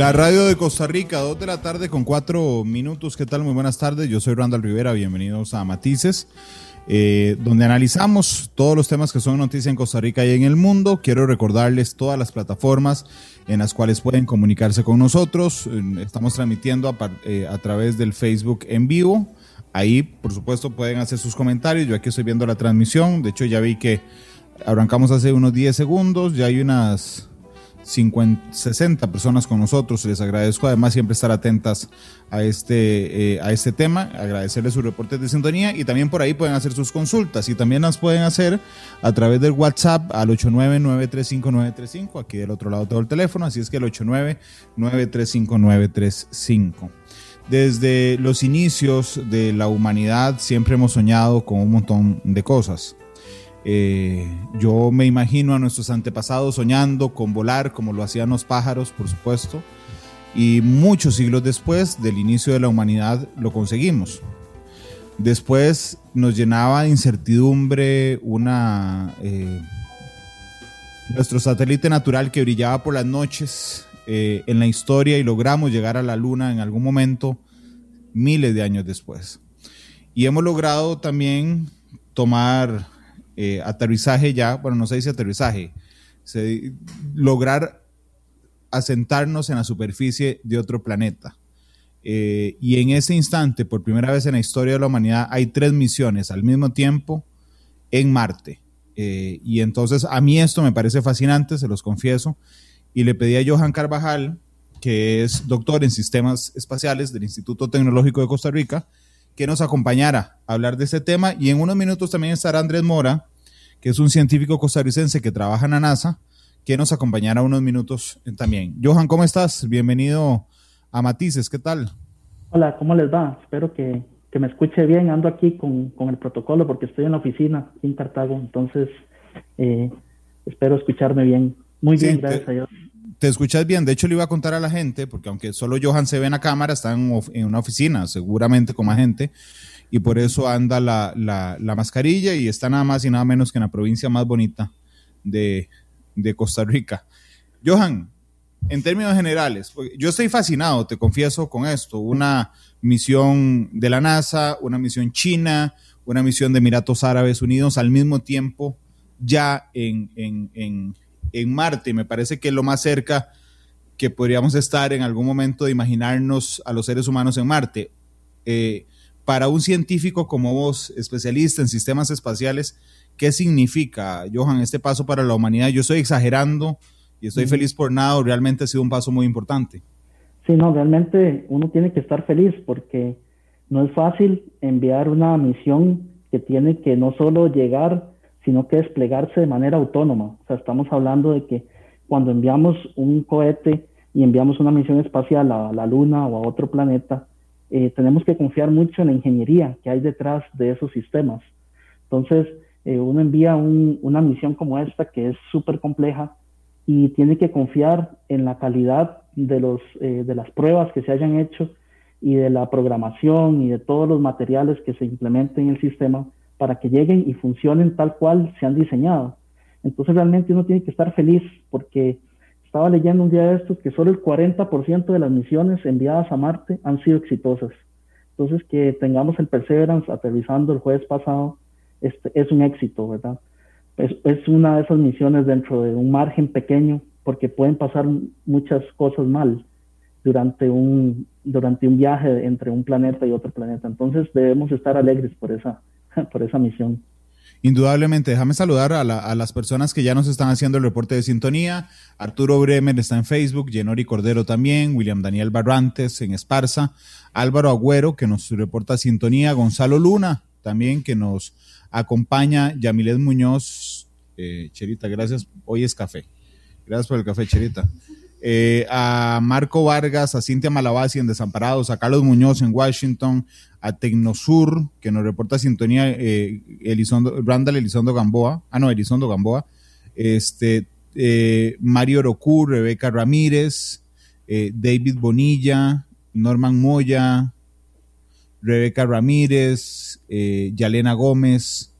La radio de Costa Rica, 2 de la tarde con 4 minutos. ¿Qué tal? Muy buenas tardes. Yo soy Randall Rivera. Bienvenidos a Matices, eh, donde analizamos todos los temas que son noticia en Costa Rica y en el mundo. Quiero recordarles todas las plataformas en las cuales pueden comunicarse con nosotros. Estamos transmitiendo a, eh, a través del Facebook en vivo. Ahí, por supuesto, pueden hacer sus comentarios. Yo aquí estoy viendo la transmisión. De hecho, ya vi que arrancamos hace unos 10 segundos. Ya hay unas 50, 60 personas con nosotros. Les agradezco además siempre estar atentas a este, eh, a este tema, agradecerles sus reportes de sintonía y también por ahí pueden hacer sus consultas y también las pueden hacer a través del WhatsApp al 899-35935, aquí del otro lado todo el teléfono, así es que el 899-35935. Desde los inicios de la humanidad siempre hemos soñado con un montón de cosas eh, yo me imagino a nuestros antepasados soñando con volar como lo hacían los pájaros, por supuesto, y muchos siglos después del inicio de la humanidad lo conseguimos. Después nos llenaba de incertidumbre una eh, nuestro satélite natural que brillaba por las noches eh, en la historia y logramos llegar a la luna en algún momento miles de años después. Y hemos logrado también tomar eh, aterrizaje ya, bueno, no se dice aterrizaje, lograr asentarnos en la superficie de otro planeta. Eh, y en ese instante, por primera vez en la historia de la humanidad, hay tres misiones al mismo tiempo en Marte. Eh, y entonces a mí esto me parece fascinante, se los confieso, y le pedí a Johan Carvajal, que es doctor en sistemas espaciales del Instituto Tecnológico de Costa Rica, que nos acompañara a hablar de este tema. Y en unos minutos también estará Andrés Mora, que es un científico costarricense que trabaja en la NASA, que nos acompañará unos minutos también. Johan, ¿cómo estás? Bienvenido a Matices, ¿qué tal? Hola, ¿cómo les va? Espero que, me escuche bien. Ando aquí con, el protocolo porque estoy en la oficina en Cartago, entonces eh, espero escucharme bien. Muy bien, gracias a Dios. Te escuchas bien, de hecho le iba a contar a la gente, porque aunque solo Johan se ve en la cámara, está en, una oficina, seguramente con más gente, y por eso anda la, la, mascarilla y está nada más y nada menos que en la provincia más bonita de, de Costa Rica. Johan, en términos generales, yo estoy fascinado, te confieso, con esto. Una misión de la NASA, una misión china, una misión de Emiratos Árabes Unidos al mismo tiempo ya en, en, en, en Marte. Me parece que es lo más cerca que podríamos estar en algún momento de imaginarnos a los seres humanos en Marte. Eh, para un científico como vos, especialista en sistemas espaciales, ¿qué significa, Johan, este paso para la humanidad? Yo estoy exagerando y estoy feliz por nada, realmente ha sido un paso muy importante. Sí, no, realmente uno tiene que estar feliz porque no es fácil enviar una misión que tiene que no solo llegar, sino que desplegarse de manera autónoma. O sea, estamos hablando de que cuando enviamos un cohete y enviamos una misión espacial a la Luna o a otro planeta, eh, tenemos que confiar mucho en la ingeniería que hay detrás de esos sistemas. Entonces, eh, uno envía una misión como esta que es súper compleja y tiene que confiar en la calidad de, eh, de las pruebas que se hayan hecho y de la programación y de todos los materiales que se implementen en el sistema para que lleguen y funcionen tal cual se han diseñado. Entonces realmente uno tiene que estar feliz porque estaba leyendo un día de estos que solo el 40% de las misiones enviadas a Marte han sido exitosas. Entonces, que tengamos el Perseverance aterrizando el jueves pasado este, es un éxito, ¿verdad? Es, es una de esas misiones dentro de un margen pequeño, porque pueden pasar muchas cosas mal durante un, durante un viaje entre un planeta y otro planeta. Entonces, debemos estar alegres por esa, por esa misión. Indudablemente, déjame saludar a, las personas que ya nos están haciendo el reporte de sintonía. Arturo Bremer está en Facebook, Jenori Cordero también, William Daniel Barrantes en Esparza, Álvaro Agüero que nos reporta sintonía, Gonzalo Luna también que nos acompaña, Yamilet Muñoz, eh, Cherita, gracias, hoy es café. Gracias por el café, Cherita. Eh, a Marco Vargas, a Cintia Malabasi en Desamparados, a Carlos Muñoz en Washington, a Tecnosur, que nos reporta sintonía, eh, Elizondo, Randall Elizondo Gamboa, ah no, Elizondo Gamboa, este, eh, Mario Roku, Rebeca Ramírez, David Bonilla, Norman Moya, Rebeca Ramírez, Yalena Gómez,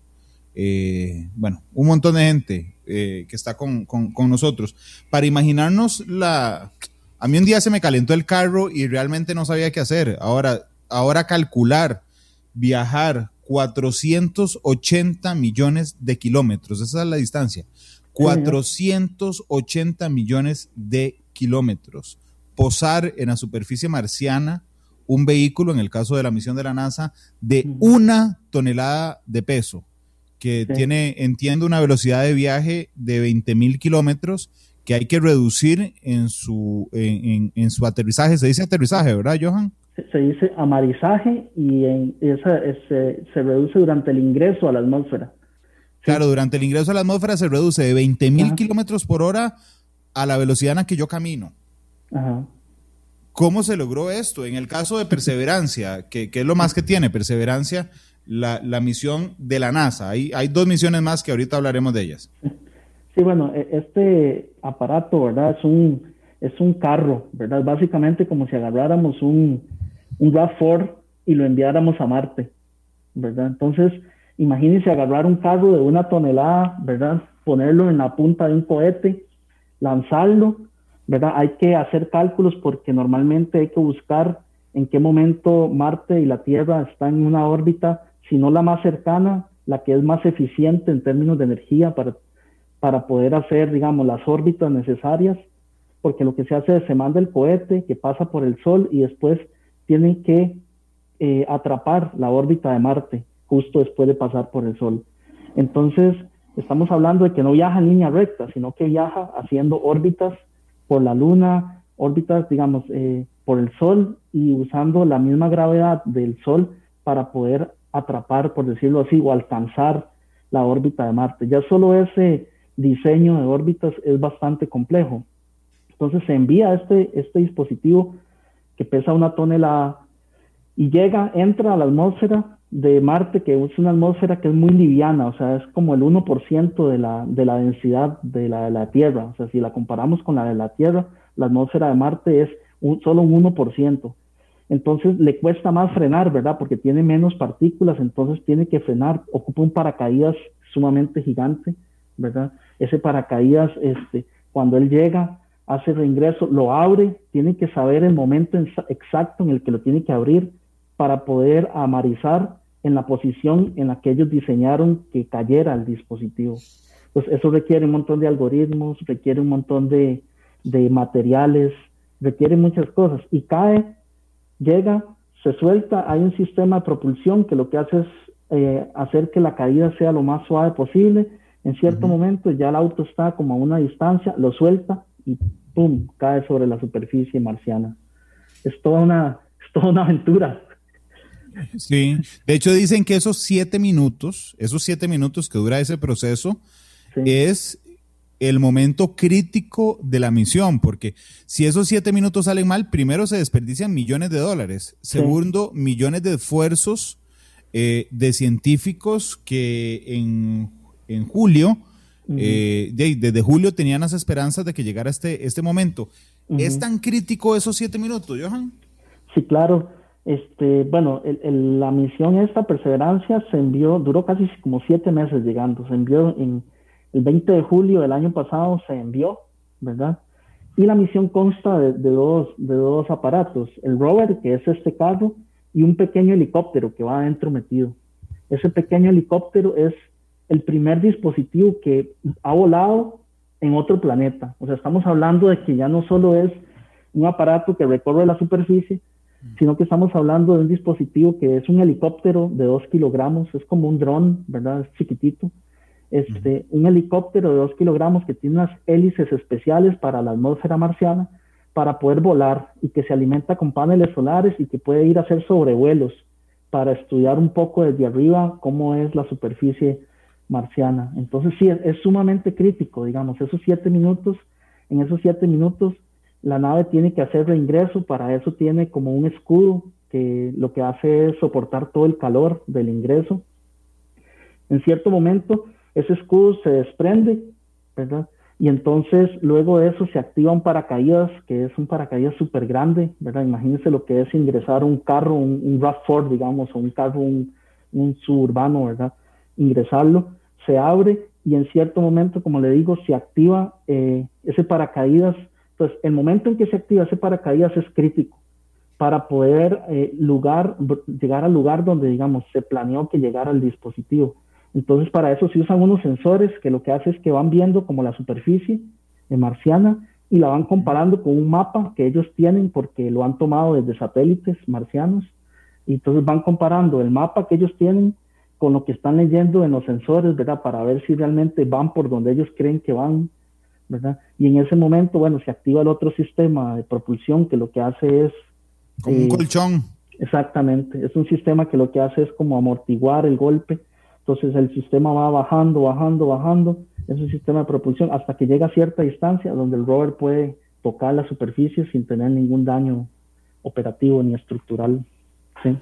bueno, un montón de gente que está con, nosotros. Para imaginarnos la... A mí un día se me calentó el carro y realmente no sabía qué hacer. Ahora, ahora calcular, viajar 480 millones de kilómetros, esa es la distancia. 480 millones de kilómetros. Posar en la superficie marciana un vehículo, en el caso de la misión de la NASA, de una tonelada de peso, que tiene, entiendo, una velocidad de viaje de 20 mil kilómetros que hay que reducir en su, en, su aterrizaje. Se dice aterrizaje, ¿verdad, Johan? Se dice amarizaje y en esa, se, se reduce durante el ingreso a la atmósfera. Claro, durante el ingreso a la atmósfera se reduce de 20 mil kilómetros por hora a la velocidad en la que yo camino. Ajá. ¿Cómo se logró esto? En el caso de Perseverancia, que, es lo más que tiene Perseverancia, la, misión de la NASA. Hay, hay dos misiones más que ahorita hablaremos de ellas. Sí, bueno, e, este aparato, ¿verdad? Es un, es un carro, ¿verdad? Básicamente como si agarráramos un, un RAV4 y lo enviáramos a Marte, ¿verdad? Entonces, Imagínense agarrar un carro de una tonelada, ¿verdad? Ponerlo en la punta de un cohete, lanzarlo, ¿verdad? Hay que hacer cálculos porque normalmente hay que buscar en qué momento Marte y la Tierra están en una órbita, si no la más cercana, la que es más eficiente en términos de energía para, para poder hacer, digamos, las órbitas necesarias, porque lo que se hace es se manda el cohete que pasa por el Sol y después tienen que eh, atrapar la órbita de Marte justo después de pasar por el Sol. Entonces, estamos hablando de que no viaja en línea recta, sino que viaja haciendo órbitas por la Luna, órbitas, digamos, eh, por el Sol y usando la misma gravedad del Sol para poder atrapar, por decirlo así, o alcanzar la órbita de Marte. Ya solo ese diseño de órbitas es bastante complejo. Entonces se envía este, este dispositivo que pesa una tonelada y llega, entra a la atmósfera de Marte, que es una atmósfera que es muy liviana, o sea, es como el 1% de la, de la densidad de la, de la Tierra. O sea, si la comparamos con la de la Tierra, la atmósfera de Marte es un, solo un 1%. Entonces le cuesta más frenar, ¿verdad? Porque tiene menos partículas, entonces tiene que frenar, ocupa un paracaídas sumamente gigante, ¿verdad? Ese paracaídas, este, cuando él llega, hace reingreso, lo abre, tiene que saber el momento exacto en el que lo tiene que abrir para poder amarizar en la posición en la que ellos diseñaron que cayera el dispositivo. Pues eso requiere un montón de algoritmos, requiere un montón de, materiales, requiere muchas cosas. Y cae, llega, se suelta, hay un sistema de propulsión que lo que hace es eh, hacer que la caída sea lo más suave posible. En cierto momento ya el auto está como a una distancia, lo suelta y ¡pum! cae sobre la superficie marciana. Es toda una, es toda una aventura. Sí, de hecho dicen que esos siete minutos, esos siete minutos que dura ese proceso, es el momento crítico de la misión, porque si esos siete minutos salen mal, primero se desperdician millones de dólares, segundo, millones de esfuerzos eh, de científicos que en, julio, eh, desde julio tenían las esperanzas de que llegara este, este momento. ¿Es tan crítico esos siete minutos, Johan? Sí, claro. Este, bueno, la misión esta, Perseverancia, se envió, duró casi como siete meses llegando, se envió en el 20 de julio del año pasado, se envió, ¿verdad? Y la misión consta de, dos, de dos aparatos, el rover, que es este carro, y un pequeño helicóptero que va adentro metido. Ese pequeño helicóptero es el primer dispositivo que ha volado en otro planeta. O sea, estamos hablando de que ya no solo es un aparato que recorre la superficie, sino que estamos hablando de un dispositivo que es un helicóptero de 2 kilogramos, es como un dron, ¿verdad? Es chiquitito. Este, Un helicóptero de 2 kilogramos que tiene unas hélices especiales para la atmósfera marciana para poder volar y que se alimenta con paneles solares y que puede ir a hacer sobrevuelos para estudiar un poco desde arriba cómo es la superficie marciana. Entonces sí, es, es sumamente crítico, digamos, esos siete minutos, en esos siete minutos la nave tiene que hacer reingreso, para eso tiene como un escudo que lo que hace es soportar todo el calor del ingreso. En cierto momento, ese escudo se desprende, ¿verdad? Y entonces luego de eso se activa un paracaídas, que es un paracaídas súper grande, ¿verdad? Imagínense lo que es ingresar un carro, un, un RAV4, digamos, o un carro, un, un suburbano, ¿verdad? Ingresarlo, se abre y en cierto momento, como le digo, se activa eh, ese paracaídas. Entonces, el momento en que se activa ese paracaídas es crítico para poder eh, lugar, llegar al lugar donde, digamos, se planeó que llegara el dispositivo. Entonces, para eso se usan unos sensores que lo que hace es que van viendo como la superficie marciana y la van comparando con un mapa que ellos tienen porque lo han tomado desde satélites marcianos. Y entonces van comparando el mapa que ellos tienen con lo que están leyendo en los sensores, ¿verdad? Para ver si realmente van por donde ellos creen que van, ¿verdad? Y en ese momento, bueno, se activa el otro sistema de propulsión que lo que hace es... Como un eh, colchón. Exactamente, es un sistema que lo que hace es como amortiguar el golpe entonces el sistema va bajando, bajando, bajando, es un sistema de propulsión hasta que llega a cierta distancia donde el rover puede tocar la superficie sin tener ningún daño operativo ni estructural. ¿sí?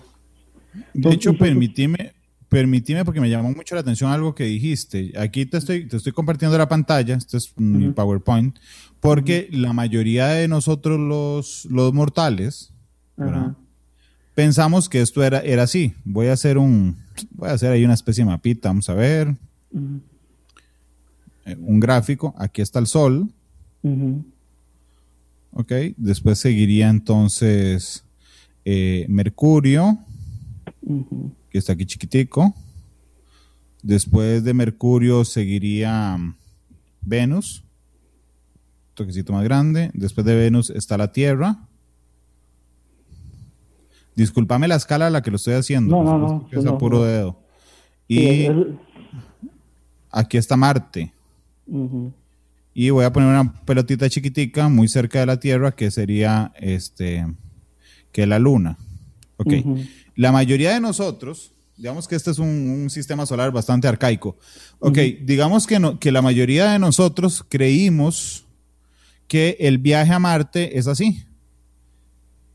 de hecho, permitime, permitime, porque me llamó mucho la atención algo que dijiste. Aquí te estoy, te estoy compartiendo la pantalla, este es mi PowerPoint, porque la mayoría de nosotros los, los mortales, pensamos que esto era, era así. Voy a hacer un, voy a hacer ahí una especie de mapita, vamos a ver. Un gráfico, aquí está el sol. Ok, después seguiría entonces eh, Mercurio, que está aquí chiquitico. Después de Mercurio seguiría mm, Venus, toquecito más grande. Después de Venus está la Tierra. Disculpame la escala a la que lo estoy haciendo. No, no, no. Es a puro dedo. Y aquí está Marte. Y voy a poner una pelotita chiquitica muy cerca de la Tierra que sería este que la Luna. Ok. La mayoría de nosotros, digamos que este es un, sistema solar bastante arcaico. Ok, digamos que, no, que la mayoría de nosotros creímos que el viaje a Marte es así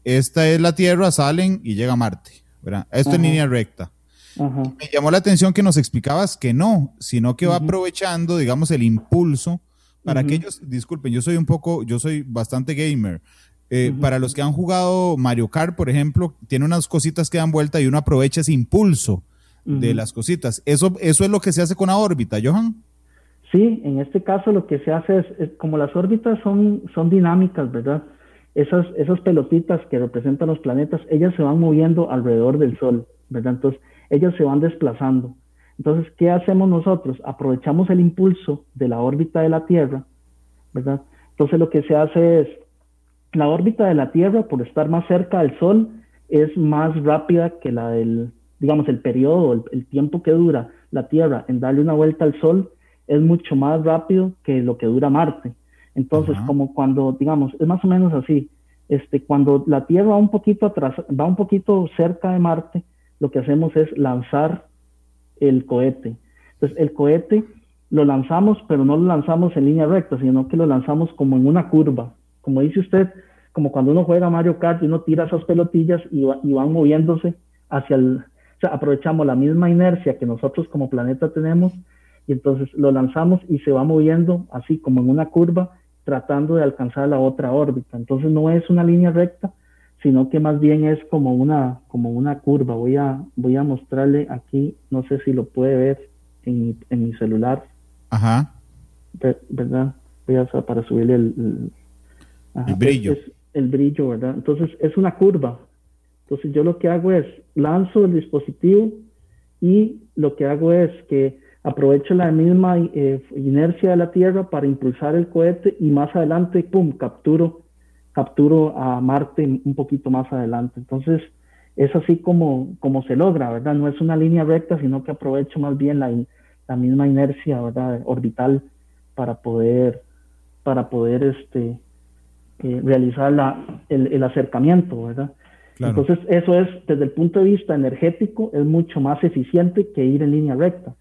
esta es la Tierra, salen y llega a Marte. ¿verdad? Esto en línea recta. Me llamó la atención que nos explicabas que no, sino que va aprovechando, digamos, el impulso para aquellos, disculpen, yo soy un poco, yo soy bastante gamer. Eh, para los que han jugado Mario Kart, por ejemplo, tiene unas cositas que dan vuelta y uno aprovecha ese impulso de las cositas. Eso, eso es lo que se hace con la órbita, Johan. Sí, en este caso lo que se hace es, como las órbitas son, son dinámicas, ¿verdad? Esas, esas pelotitas que representan los planetas, ellas se van moviendo alrededor del Sol, ¿verdad? Entonces, ellas se van desplazando. Entonces, ¿qué hacemos nosotros? Aprovechamos el impulso de la órbita de la Tierra, ¿verdad? Entonces, lo que se hace es, la órbita de la Tierra, por estar más cerca del Sol, es más rápida que la del, digamos, el periodo, el, el tiempo que dura la Tierra en darle una vuelta al Sol, es mucho más rápido que lo que dura Marte. Entonces, como cuando, digamos, es más o menos así, este, cuando la Tierra va un poquito atrás, va un poquito cerca de Marte, lo que hacemos es lanzar el cohete. Entonces, el cohete lo lanzamos, pero no lo lanzamos en línea recta, sino que lo lanzamos como en una curva. Como dice usted, como cuando uno juega Mario Kart y uno tira esas pelotillas y, y van moviéndose hacia el... O sea, aprovechamos la misma inercia que nosotros como planeta tenemos y entonces lo lanzamos y se va moviendo así como en una curva tratando de alcanzar la otra órbita. Entonces no es una línea recta, sino que más bien es como una, como una curva. Voy a, voy a mostrarle aquí, no sé si lo puede ver en mi, celular. Ajá. ¿Verdad? Voy a para subirle el, el brillo. el brillo, ¿verdad? Entonces es una curva. Entonces yo lo que hago es lanzo el dispositivo y lo que hago es que aprovecho la misma eh, inercia de la Tierra para impulsar el cohete y más adelante, pum, capturo, capturo a Marte un poquito más adelante. Entonces, es así como, como se logra, ¿verdad? No es una línea recta, sino que aprovecho más bien la, la misma inercia, ¿verdad? Orbital para poder, para poder este, eh, realizar la, el, acercamiento, ¿verdad? Entonces, eso es, desde el punto de vista energético, es mucho más eficiente que ir en línea recta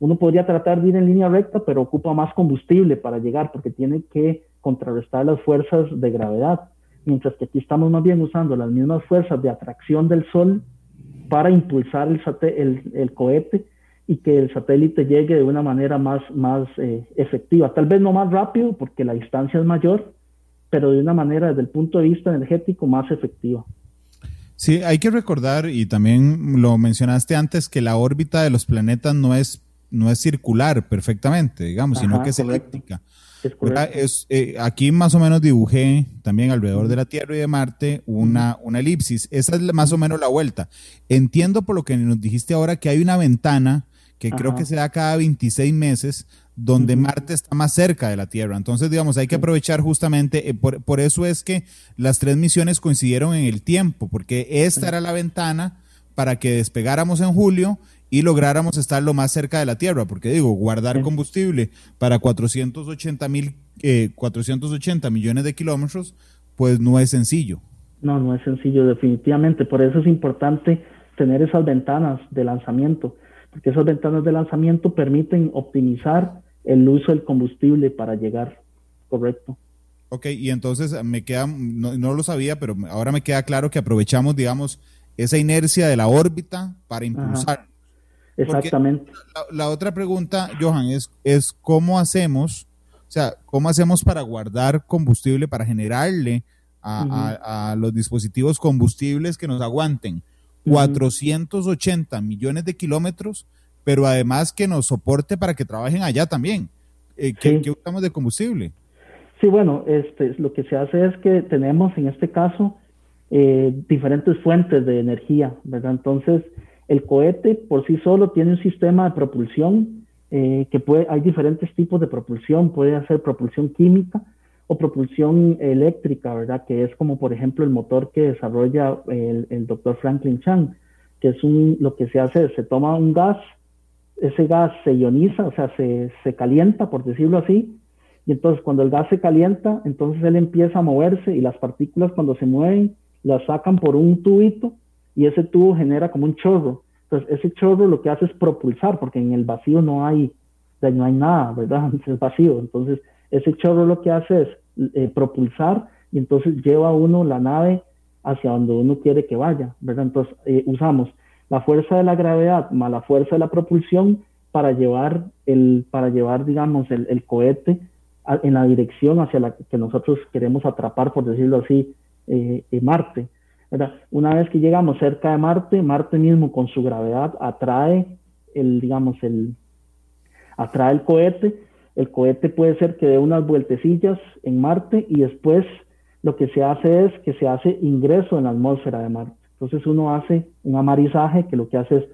uno podría tratar de ir en línea recta, pero ocupa más combustible para llegar porque tiene que contrarrestar las fuerzas de gravedad, mientras que aquí estamos más bien usando las mismas fuerzas de atracción del Sol para impulsar el, el, cohete y que el satélite llegue de una manera más, más eh, efectiva. Tal vez no más rápido porque la distancia es mayor, pero de una manera desde el punto de vista energético más efectiva. Sí, hay que recordar, y también lo mencionaste antes, que la órbita de los planetas no es, no es circular perfectamente, digamos, sino que es elíptica. Es, eh, aquí más o menos dibujé también alrededor de la Tierra y de Marte una, una elipsis. Esa es más o menos la vuelta. Entiendo por lo que nos dijiste ahora que hay una ventana que creo que se da cada 26 meses, donde Marte está más cerca de la Tierra. Entonces, digamos, hay que aprovechar justamente, eh, por, eso es que las tres misiones coincidieron en el tiempo, porque esta era la ventana para que despegáramos en julio y lográramos estar lo más cerca de la Tierra, porque digo, guardar combustible para 480 mil, 480 eh, millones de kilómetros, pues no es sencillo. No, no es sencillo, definitivamente. Por eso es importante tener esas ventanas de lanzamiento porque esas ventanas de lanzamiento permiten optimizar el uso del combustible para llegar correcto. Ok, y entonces me queda, no, lo sabía, pero ahora me queda claro que aprovechamos, digamos, esa inercia de la órbita para impulsar. Exactamente. La, otra pregunta, Johan, es, es cómo hacemos, o sea, cómo hacemos para guardar combustible, para generarle a los dispositivos combustibles que nos aguanten 480 millones de kilómetros, pero además que nos soporte para que trabajen allá también. Eh, ¿qué, usamos de combustible? Sí, bueno, este, lo que se hace es que tenemos en este caso eh, diferentes fuentes de energía, ¿verdad? Entonces, el cohete por sí solo tiene un sistema de propulsión eh, que puede, hay diferentes tipos de propulsión, puede ser propulsión química, o propulsión eléctrica, ¿verdad? Que es como, por ejemplo, el motor que desarrolla el, el doctor Franklin Chang, que es un, lo que se hace, se toma un gas, ese gas se ioniza, o sea, se, se calienta, por decirlo así, y entonces cuando el gas se calienta, entonces él empieza a moverse y las partículas cuando se mueven las sacan por un tubito y ese tubo genera como un chorro. Entonces ese chorro lo que hace es propulsar, porque en el vacío no hay, no hay nada, ¿verdad? Es vacío. Entonces ese chorro lo que hace es eh, propulsar y entonces lleva uno la nave hacia donde uno quiere que vaya, ¿verdad? Entonces eh, usamos la fuerza de la gravedad más la fuerza de la propulsión para llevar el, para llevar, digamos, el, cohete en la dirección hacia la que nosotros queremos atrapar, por decirlo así, eh, Marte. Una vez que llegamos cerca de Marte, Marte mismo con su gravedad atrae el, digamos, el, atrae el cohete el cohete puede ser que dé unas vueltecillas en Marte y después lo que se hace es que se hace ingreso en la atmósfera de Marte. Entonces uno hace un amarizaje que lo que hace es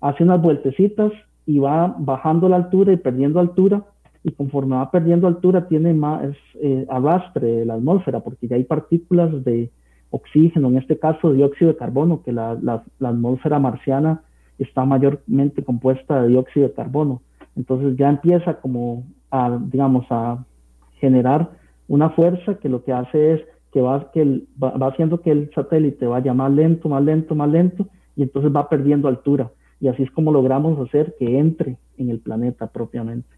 hace unas vueltecitas y va bajando la altura y perdiendo altura y conforme va perdiendo altura tiene más eh, arrastre de la atmósfera porque ya hay partículas de oxígeno, en este caso dióxido de carbono, que la, la atmósfera marciana está mayormente compuesta de dióxido de carbono. Entonces ya empieza como a, digamos, a generar una fuerza que lo que hace es que va, que va, haciendo que el satélite vaya más lento, más lento, más lento, y entonces va perdiendo altura. Y así es como logramos hacer que entre en el planeta propiamente.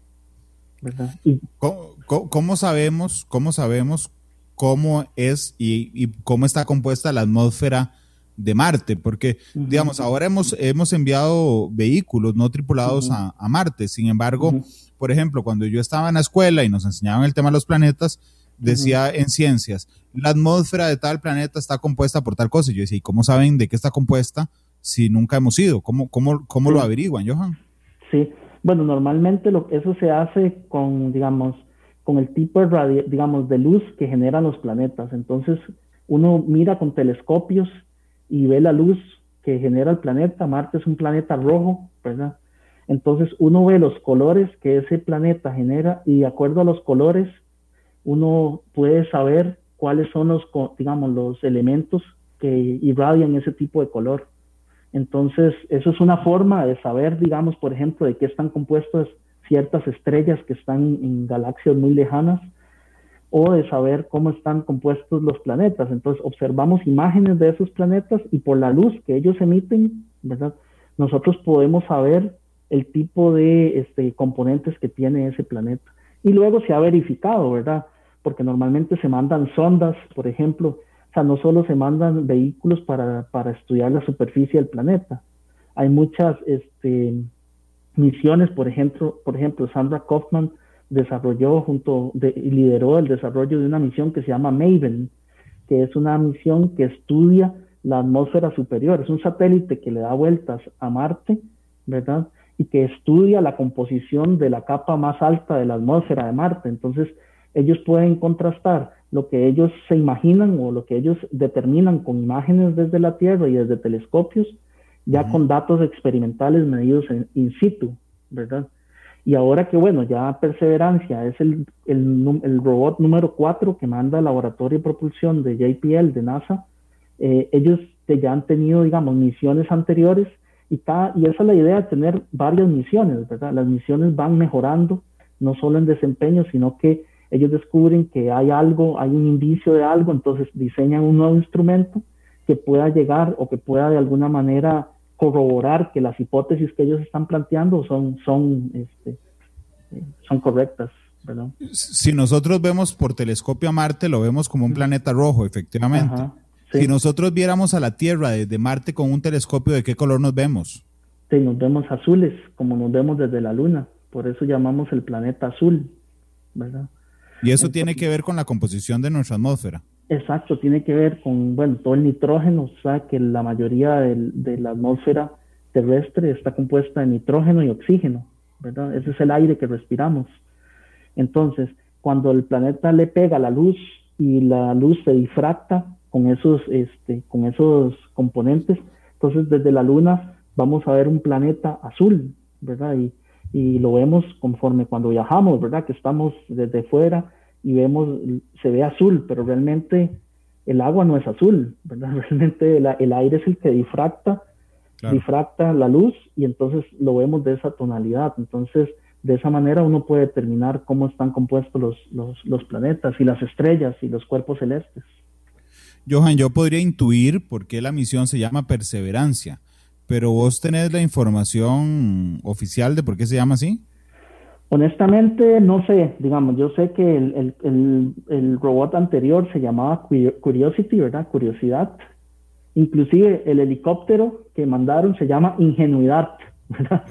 ¿Cómo, sabemos, cómo sabemos cómo es y, y, cómo está compuesta la atmósfera de Marte, porque, digamos, ahora hemos, hemos enviado vehículos no tripulados a, Marte. Sin embargo, por ejemplo, cuando yo estaba en la escuela y nos enseñaban el tema de los planetas, decía en ciencias, la atmósfera de tal planeta está compuesta por tal cosa. Y yo decía, ¿y cómo saben de qué está compuesta si nunca hemos ido? ¿Cómo, cómo, cómo lo averiguan, Johan? Sí, bueno, normalmente lo, eso se hace con, digamos, con el tipo de, digamos, de luz que generan los planetas. Entonces, uno mira con telescopios y ve la luz que genera el planeta. Marte es un planeta rojo, ¿verdad? Entonces uno ve los colores que ese planeta genera y de acuerdo a los colores uno puede saber cuáles son los, digamos, los elementos que irradian ese tipo de color. Entonces, eso es una forma de saber, digamos, por ejemplo, de qué están compuestas ciertas estrellas que están en galaxias muy lejanas o de saber cómo están compuestos los planetas. Entonces observamos imágenes de esos planetas y por la luz que ellos emiten, ¿verdad? Nosotros podemos saber el tipo de este, componentes que tiene ese planeta. Y luego se ha verificado, ¿verdad? Porque normalmente se mandan sondas, por ejemplo, o sea, no solo se mandan vehículos para, para estudiar la superficie del planeta, hay muchas este, misiones, por ejemplo, por ejemplo, Sandra Kaufman desarrolló junto y lideró el desarrollo de una misión que se llama Maven, que es una misión que estudia la atmósfera superior. Es un satélite que le da vueltas a Marte, ¿verdad? Y que estudia la composición de la capa más alta de la atmósfera de Marte. Entonces, ellos pueden contrastar lo que ellos se imaginan o lo que ellos determinan con imágenes desde la Tierra y desde telescopios, ya con datos experimentales medidos en, in situ, ¿verdad? Y ahora que, bueno, ya Perseverancia es el, el, robot número 4 que manda el laboratorio de propulsión de JPL de NASA, eh, ellos ya han tenido, digamos, misiones anteriores y, y esa es la idea de tener varias misiones, ¿verdad? Las misiones van mejorando, no solo en desempeño, sino que ellos descubren que hay algo, hay un indicio de algo, entonces diseñan un nuevo instrumento que pueda llegar o que pueda de alguna manera corroborar que las hipótesis que ellos están planteando son, son, este, eh, son correctas. ¿verdad? Si nosotros vemos por telescopio a Marte, lo vemos como un planeta rojo, efectivamente. Si nosotros viéramos a la Tierra desde Marte con un telescopio, ¿de qué color nos vemos? Sí, nos vemos azules, como nos vemos desde la Luna. Por eso llamamos el planeta azul, ¿verdad? Y eso tiene que ver con la composición de nuestra atmósfera. Exacto, tiene que ver con, bueno, todo el nitrógeno, o sea, que la mayoría de, la atmósfera terrestre está compuesta de nitrógeno y oxígeno, ¿verdad? Ese es el aire que respiramos. Entonces, cuando el planeta le pega la luz y la luz se difracta con esos, este, con esos componentes, entonces desde la Luna vamos a ver un planeta azul, ¿verdad? Y, y lo vemos conforme cuando viajamos, ¿verdad? Que estamos desde fuera y vemos, se ve azul, pero realmente el agua no es azul, ¿verdad? Realmente el, aire es el que difracta, difracta la luz y entonces lo vemos de esa tonalidad. Entonces, de esa manera uno puede determinar cómo están compuestos los, los, los planetas y las estrellas y los cuerpos celestes. Johan, yo podría intuir por qué la misión se llama Perseverancia, pero vos tenés la información oficial de por qué se llama así. Honestamente, no sé, digamos, yo sé que el, robot anterior se llamaba Curiosity, ¿verdad? Curiosidad. Inclusive el helicóptero que mandaron se llama Ingenuidad, ¿verdad?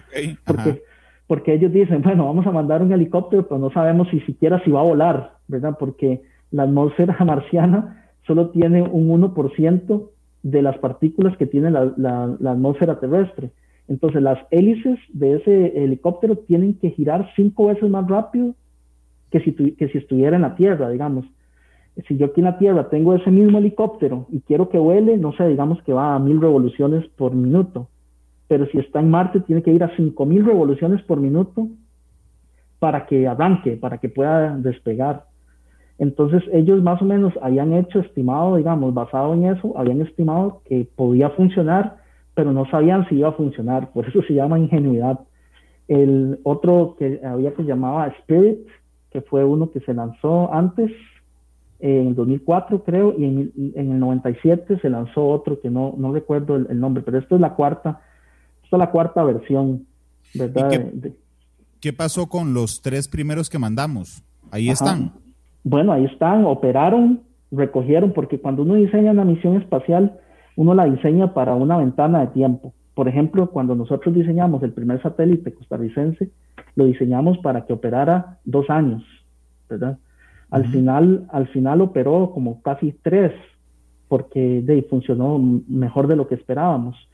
porque, porque ellos dicen, bueno, vamos a mandar un helicóptero, pero no sabemos si siquiera si va a volar, ¿verdad? Porque la atmósfera marciana solo tiene un 1% de las partículas que tiene la atmósfera terrestre. Entonces las hélices de ese helicóptero tienen que girar cinco veces más rápido que si, que si estuviera en la Tierra, digamos. Si yo aquí en la Tierra tengo ese mismo helicóptero y quiero que vuele, no sé, digamos que va a mil revoluciones por minuto. Pero si está en Marte, tiene que ir a cinco mil revoluciones por minuto para que arranque, para que pueda despegar. Entonces ellos más o menos habían hecho estimado, digamos, basado en eso, habían estimado que podía funcionar pero no sabían si iba a funcionar, por eso se llama ingenuidad. El otro que había que llamaba Spirit, que fue uno que se lanzó antes, en 2004 creo, y en, en, el 97 se lanzó otro que no, no recuerdo el, nombre, pero esto es la cuarta, esta es la cuarta versión, ¿verdad? Qué, qué, pasó con los tres primeros que mandamos? Ahí están. Bueno, ahí están, operaron, recogieron, porque cuando uno diseña una misión espacial, uno la diseña para una ventana de tiempo. Por ejemplo, cuando nosotros diseñamos el primer satélite costarricense, lo diseñamos para que operara dos años, ¿verdad? Al, final, al final operó como casi tres, porque de, funcionó mejor de lo que esperábamos.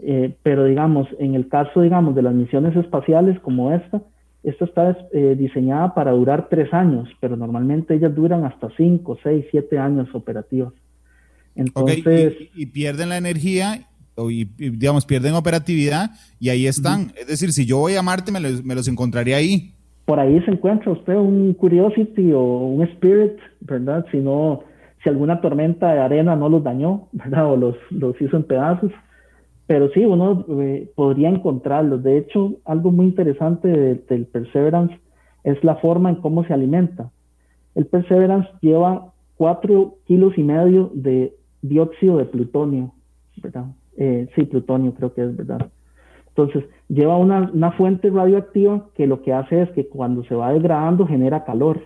Eh, pero digamos, en el caso, digamos, de las misiones espaciales como esta, esta está eh, diseñada para durar tres años, pero normalmente ellas duran hasta cinco, seis, siete años operativas. Entonces, y, pierden la energía y, digamos, pierden operatividad y ahí están. Es decir, si yo voy a Marte, me los, me los, encontraría ahí. Por ahí se encuentra usted un Curiosity o un Spirit, ¿verdad? Si no, si alguna tormenta de arena no los dañó, ¿verdad? O los, los hizo en pedazos. Pero sí, uno eh, podría encontrarlos. De hecho, algo muy interesante del Perseverance es la forma en cómo se alimenta. El Perseverance lleva cuatro kilos y medio de dióxido de plutonio, ¿verdad? Eh, sí, plutonio creo que es verdad. Entonces, lleva una, una, fuente radioactiva que lo que hace es que cuando se va degradando genera calor.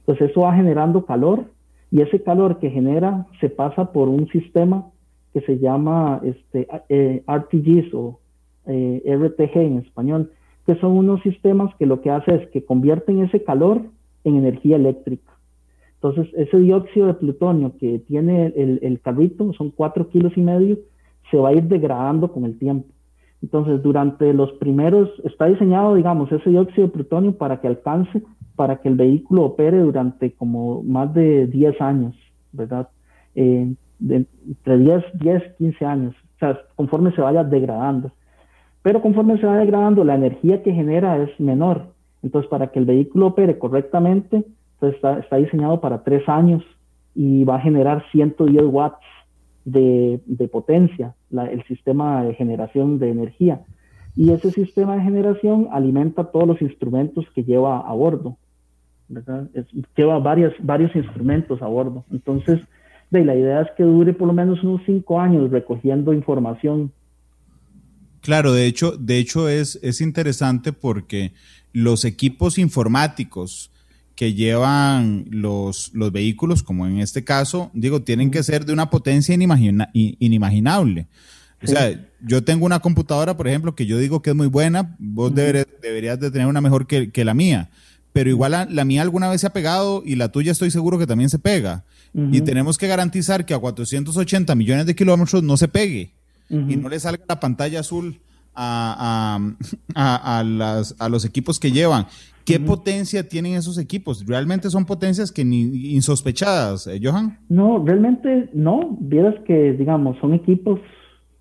Entonces, eso va generando calor y ese calor que genera se pasa por un sistema que se llama este, eh, RTGs o eh, RTG en español, que son unos sistemas que lo que hace es que convierten ese calor en energía eléctrica. Entonces, ese dióxido de plutonio que tiene el, el carrito, son cuatro kilos y medio, se va a ir degradando con el tiempo. Entonces, durante los primeros, está diseñado, digamos, ese dióxido de plutonio para que alcance, para que el vehículo opere durante como más de 10 años, ¿verdad? Eh, entre 10, 10, 15 años, o sea, conforme se vaya degradando. Pero conforme se va degradando, la energía que genera es menor. Entonces, para que el vehículo opere correctamente, está, diseñado para 3 años y va a generar 110 watts de, potencia, el sistema de generación de energía. Y ese sistema de generación alimenta todos los instrumentos que lleva a bordo. lleva varios, varios instrumentos a bordo. Entonces, la idea es que dure por lo menos unos cinco años recogiendo información. Claro, de hecho, de hecho es, es interesante porque los equipos informáticos que llevan los, los vehículos, como en este caso, digo, tienen que ser de una potencia inimaginable. O sea, yo tengo una computadora, por ejemplo, que yo digo que es muy buena, vos deberías de tener una mejor que, la mía, pero igual la, mía alguna vez se ha pegado y la tuya estoy seguro que también se pega. Y tenemos que garantizar que a 480 millones de kilómetros no se pegue y no le salga la pantalla azul a, a, a, las, a los equipos que llevan. ¿Qué potencia tienen esos equipos? ¿Realmente son potencias que ni insospechadas, eh, Johan? No, realmente no. Vieras que, digamos, son equipos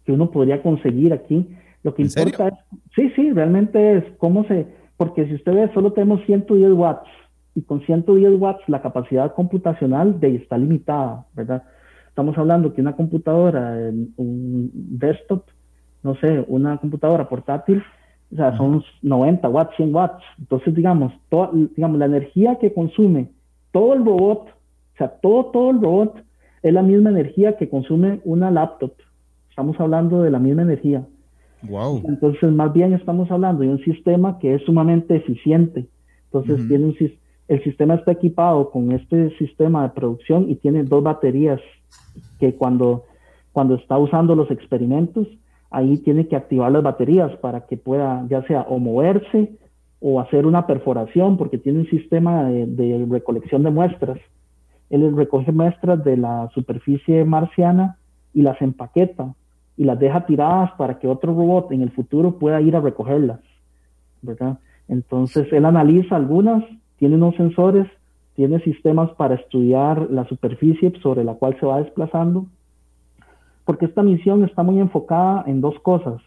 que uno podría conseguir aquí. Lo que importa es, sí, sí, realmente es cómo se, porque si usted ve, solo tenemos 110 watts y con 110 watts la capacidad computacional de está limitada, ¿verdad? Estamos hablando que una computadora, un desktop, no sé, una computadora portátil, o sea, son 90 watts, 100 watts. Entonces, digamos, toda, digamos, la energía que consume todo el robot, o sea, todo, todo el robot es la misma energía que consume una laptop. Estamos hablando de la misma energía. Wow. Entonces, más bien estamos hablando de un sistema que es sumamente eficiente. Entonces, tiene un, el sistema está equipado con este sistema de producción y tiene dos baterías que cuando, cuando está usando los experimentos, ahí tiene que activar las baterías para que pueda ya sea o moverse o hacer una perforación porque tiene un sistema de, recolección de muestras. Él recoge muestras de la superficie marciana y las empaqueta y las deja tiradas para que otro robot en el futuro pueda ir a recogerlas, ¿verdad? Entonces él analiza algunas, tiene unos sensores, tiene sistemas para estudiar la superficie sobre la cual se va desplazando porque esta misión está muy enfocada en dos cosas.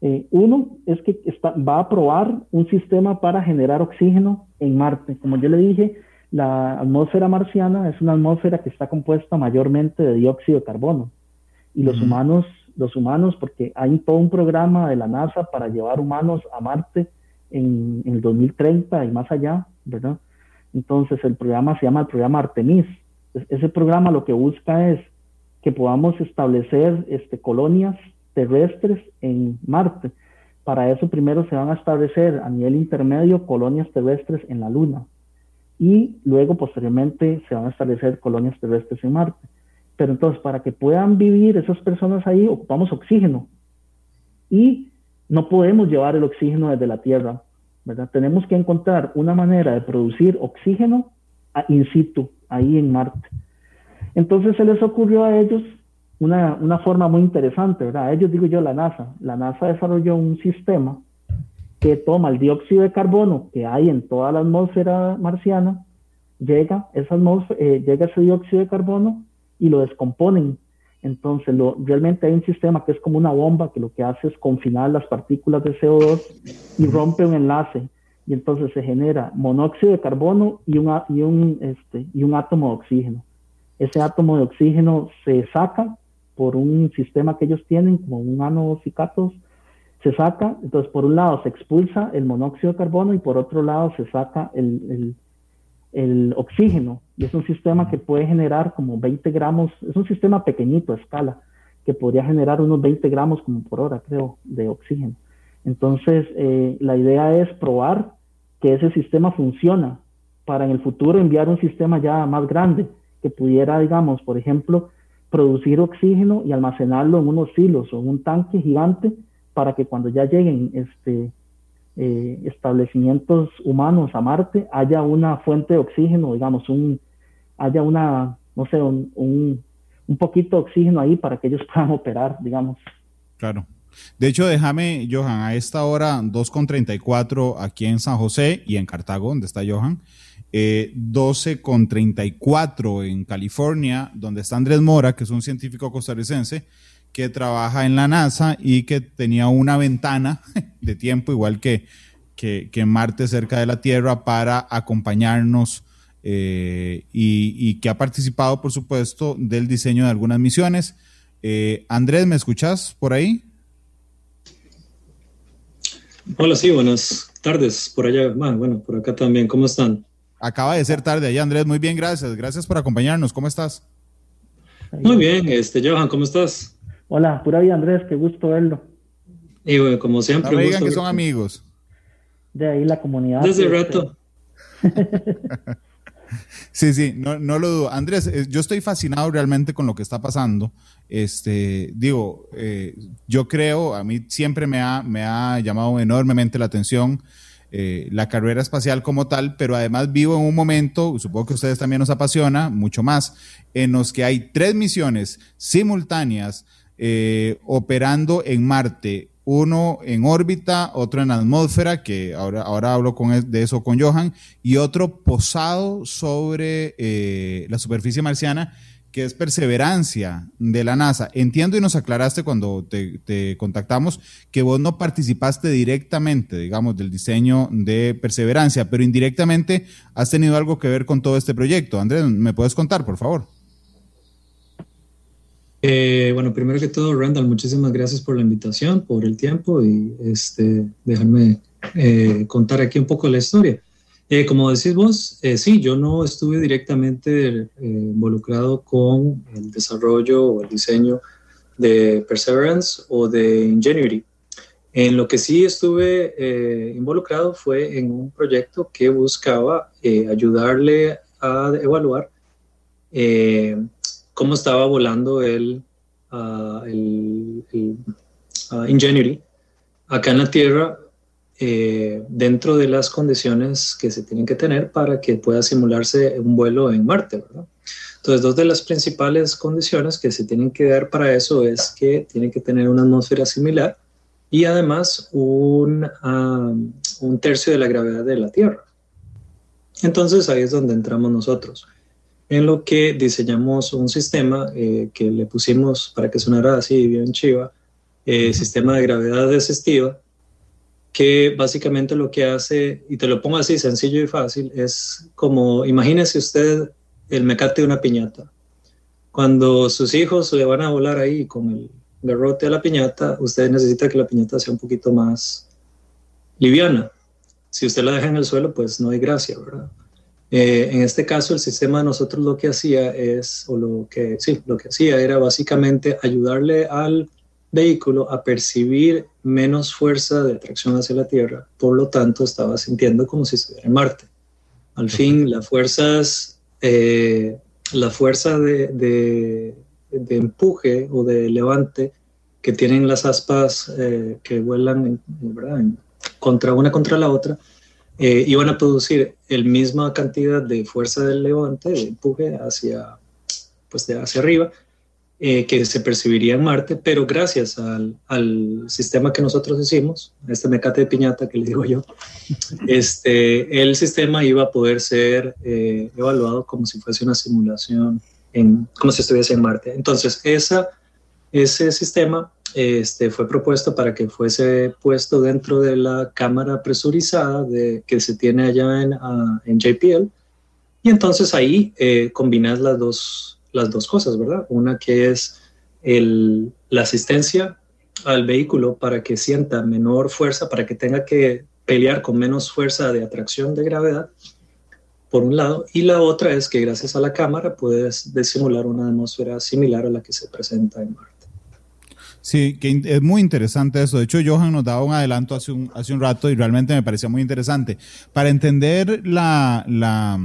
Eh, uno es que va a probar un sistema para generar oxígeno en Marte. Como yo le dije, la atmósfera marciana es una atmósfera que está compuesta mayormente de dióxido de carbono. Y los humanos, los humanos, porque hay todo un programa de la NASA para llevar humanos a Marte en, en el 2030 y más allá, ¿verdad? Entonces el programa se llama el programa Artemis. Ese programa lo que busca es que podamos establecer este, colonias terrestres en Marte. Para eso primero se van a establecer a nivel intermedio colonias terrestres en la Luna y luego posteriormente se van a establecer colonias terrestres en Marte. Pero entonces para que puedan vivir esas personas ahí ocupamos oxígeno y no podemos llevar el oxígeno desde la Tierra, ¿verdad? Tenemos que encontrar una manera de producir oxígeno in situ, ahí en Marte. Entonces se les ocurrió a ellos una, una, forma muy interesante, ¿verdad? A ellos digo yo la NASA. La NASA desarrolló un sistema que toma el dióxido de carbono que hay en toda la atmósfera marciana, eh, llega ese dióxido de carbono y lo descomponen. Entonces, lo, realmente hay un sistema que es como una bomba que lo que hace es confinar las partículas de CO2 y rompe un enlace. Y entonces se genera monóxido de carbono y y un, este, y un átomo de oxígeno ese átomo de oxígeno se saca por un sistema que ellos tienen, como un nanocicatos, se saca, entonces por un lado se expulsa el monóxido de carbono y por otro lado se saca el, oxígeno. Y es un sistema que puede generar como 20 gramos, es un sistema pequeñito a escala, que podría generar unos 20 gramos como por hora, creo, de oxígeno. Entonces, eh, la idea es probar que ese sistema funciona para en el futuro enviar un sistema ya más grande, que pudiera, digamos, por ejemplo, producir oxígeno y almacenarlo en unos silos o en un tanque gigante para que cuando ya lleguen este, eh, establecimientos humanos a Marte haya una fuente de oxígeno, digamos, un, haya una, no sé, un, un, un poquito de oxígeno ahí para que ellos puedan operar, digamos. Claro. De hecho, déjame, Johan, a esta hora 2.34 aquí en San José y en Cartago, donde está Johan, eh, 12.34 en California, donde está Andrés Mora, que es un científico costarricense que trabaja en la NASA y que tenía una ventana de tiempo, igual que, que, Marte cerca de la Tierra, para acompañarnos eh, y, que ha participado, por supuesto, del diseño de algunas misiones. Eh, Andrés, ¿me escuchás por ahí? Hola, sí, buenas tardes por allá. Bueno, por acá también. ¿Cómo están? Acaba de ser tarde allá, Andrés. Muy bien, gracias. Gracias por acompañarnos. ¿Cómo estás? Muy bien, este, Johan, ¿cómo estás? Hola, pura vida, Andrés. Qué gusto verlo. Y bueno, como siempre. No me digan que son amigos. De ahí la comunidad. Desde el rato. Sí, sí, no, no, lo dudo. Andrés, eh, yo estoy fascinado realmente con lo que está pasando. Este, digo, eh, yo creo, a mí siempre me ha, me ha llamado enormemente la atención eh, la carrera espacial como tal, pero además vivo en un momento, supongo que a ustedes también nos apasiona, mucho más, en los que hay tres misiones simultáneas eh, operando en Marte. Uno en órbita, otro en atmósfera, que ahora, ahora hablo con, de eso con Johan, y otro posado sobre eh, la superficie marciana, que es perseverancia de la NASA. Entiendo y nos aclaraste cuando te, te, contactamos que vos no participaste directamente, digamos, del diseño de perseverancia, pero indirectamente has tenido algo que ver con todo este proyecto. Andrés, ¿me puedes contar, por favor? Eh, bueno, primero que todo, Randall, muchísimas gracias por la invitación, por el tiempo y este, déjame eh, contar aquí un poco la historia. Eh, como decís vos, eh, sí, yo no estuve directamente eh, involucrado con el desarrollo o el diseño de Perseverance o de Ingenuity. En lo que sí estuve eh, involucrado fue en un proyecto que buscaba ayudarle a evaluar cómo estaba volando el, uh, el, el uh, Ingenuity acá en la Tierra eh, dentro de las condiciones que se tienen que tener para que pueda simularse un vuelo en Marte. ¿verdad? Entonces, dos de las principales condiciones que se tienen que dar para eso es que tiene que tener una atmósfera similar y además un, um, un tercio de la gravedad de la Tierra. Entonces, ahí es donde entramos nosotros en lo que diseñamos un sistema eh, que le pusimos para que sonara así bien chiva, eh, sistema de gravedad desestiva, que básicamente lo que hace, y te lo pongo así sencillo y fácil, es como, imagínese usted el mecate de una piñata. Cuando sus hijos le van a volar ahí con el garrote a la piñata, usted necesita que la piñata sea un poquito más liviana. Si usted la deja en el suelo, pues no hay gracia, ¿verdad? Eh, en este caso, el sistema de nosotros lo que hacía es, o lo que, sí, lo que hacía era básicamente ayudarle al vehículo a percibir menos fuerza de atracción hacia la Tierra, por lo tanto estaba sintiendo como si estuviera en Marte. Al fin, las fuerzas, eh, la fuerza de, de, de, empuje o de levante que tienen las aspas eh, que vuelan contra una contra la otra, eh, iban a producir el misma cantidad de fuerza del levante, de empuje hacia, pues de hacia arriba, eh, que se percibiría en Marte, pero gracias al, al, sistema que nosotros hicimos, este mecate de piñata que le digo yo, este, el sistema iba a poder ser eh, evaluado como si fuese una simulación, en, como si estuviese en Marte. Entonces, esa, ese sistema este, fue propuesto para que fuese puesto dentro de la cámara presurizada de, que se tiene allá en, uh, en JPL. Y entonces ahí eh, combinas las dos, las dos cosas, ¿verdad? Una que es el, la asistencia al vehículo para que sienta menor fuerza, para que tenga que pelear con menos fuerza de atracción de gravedad, por un lado, y la otra es que gracias a la cámara puedes simular una atmósfera similar a la que se presenta en Marte. Sí, que es muy interesante eso. De hecho, Johan nos daba un adelanto hace un, hace un rato y realmente me parecía muy interesante. Para entender la, la,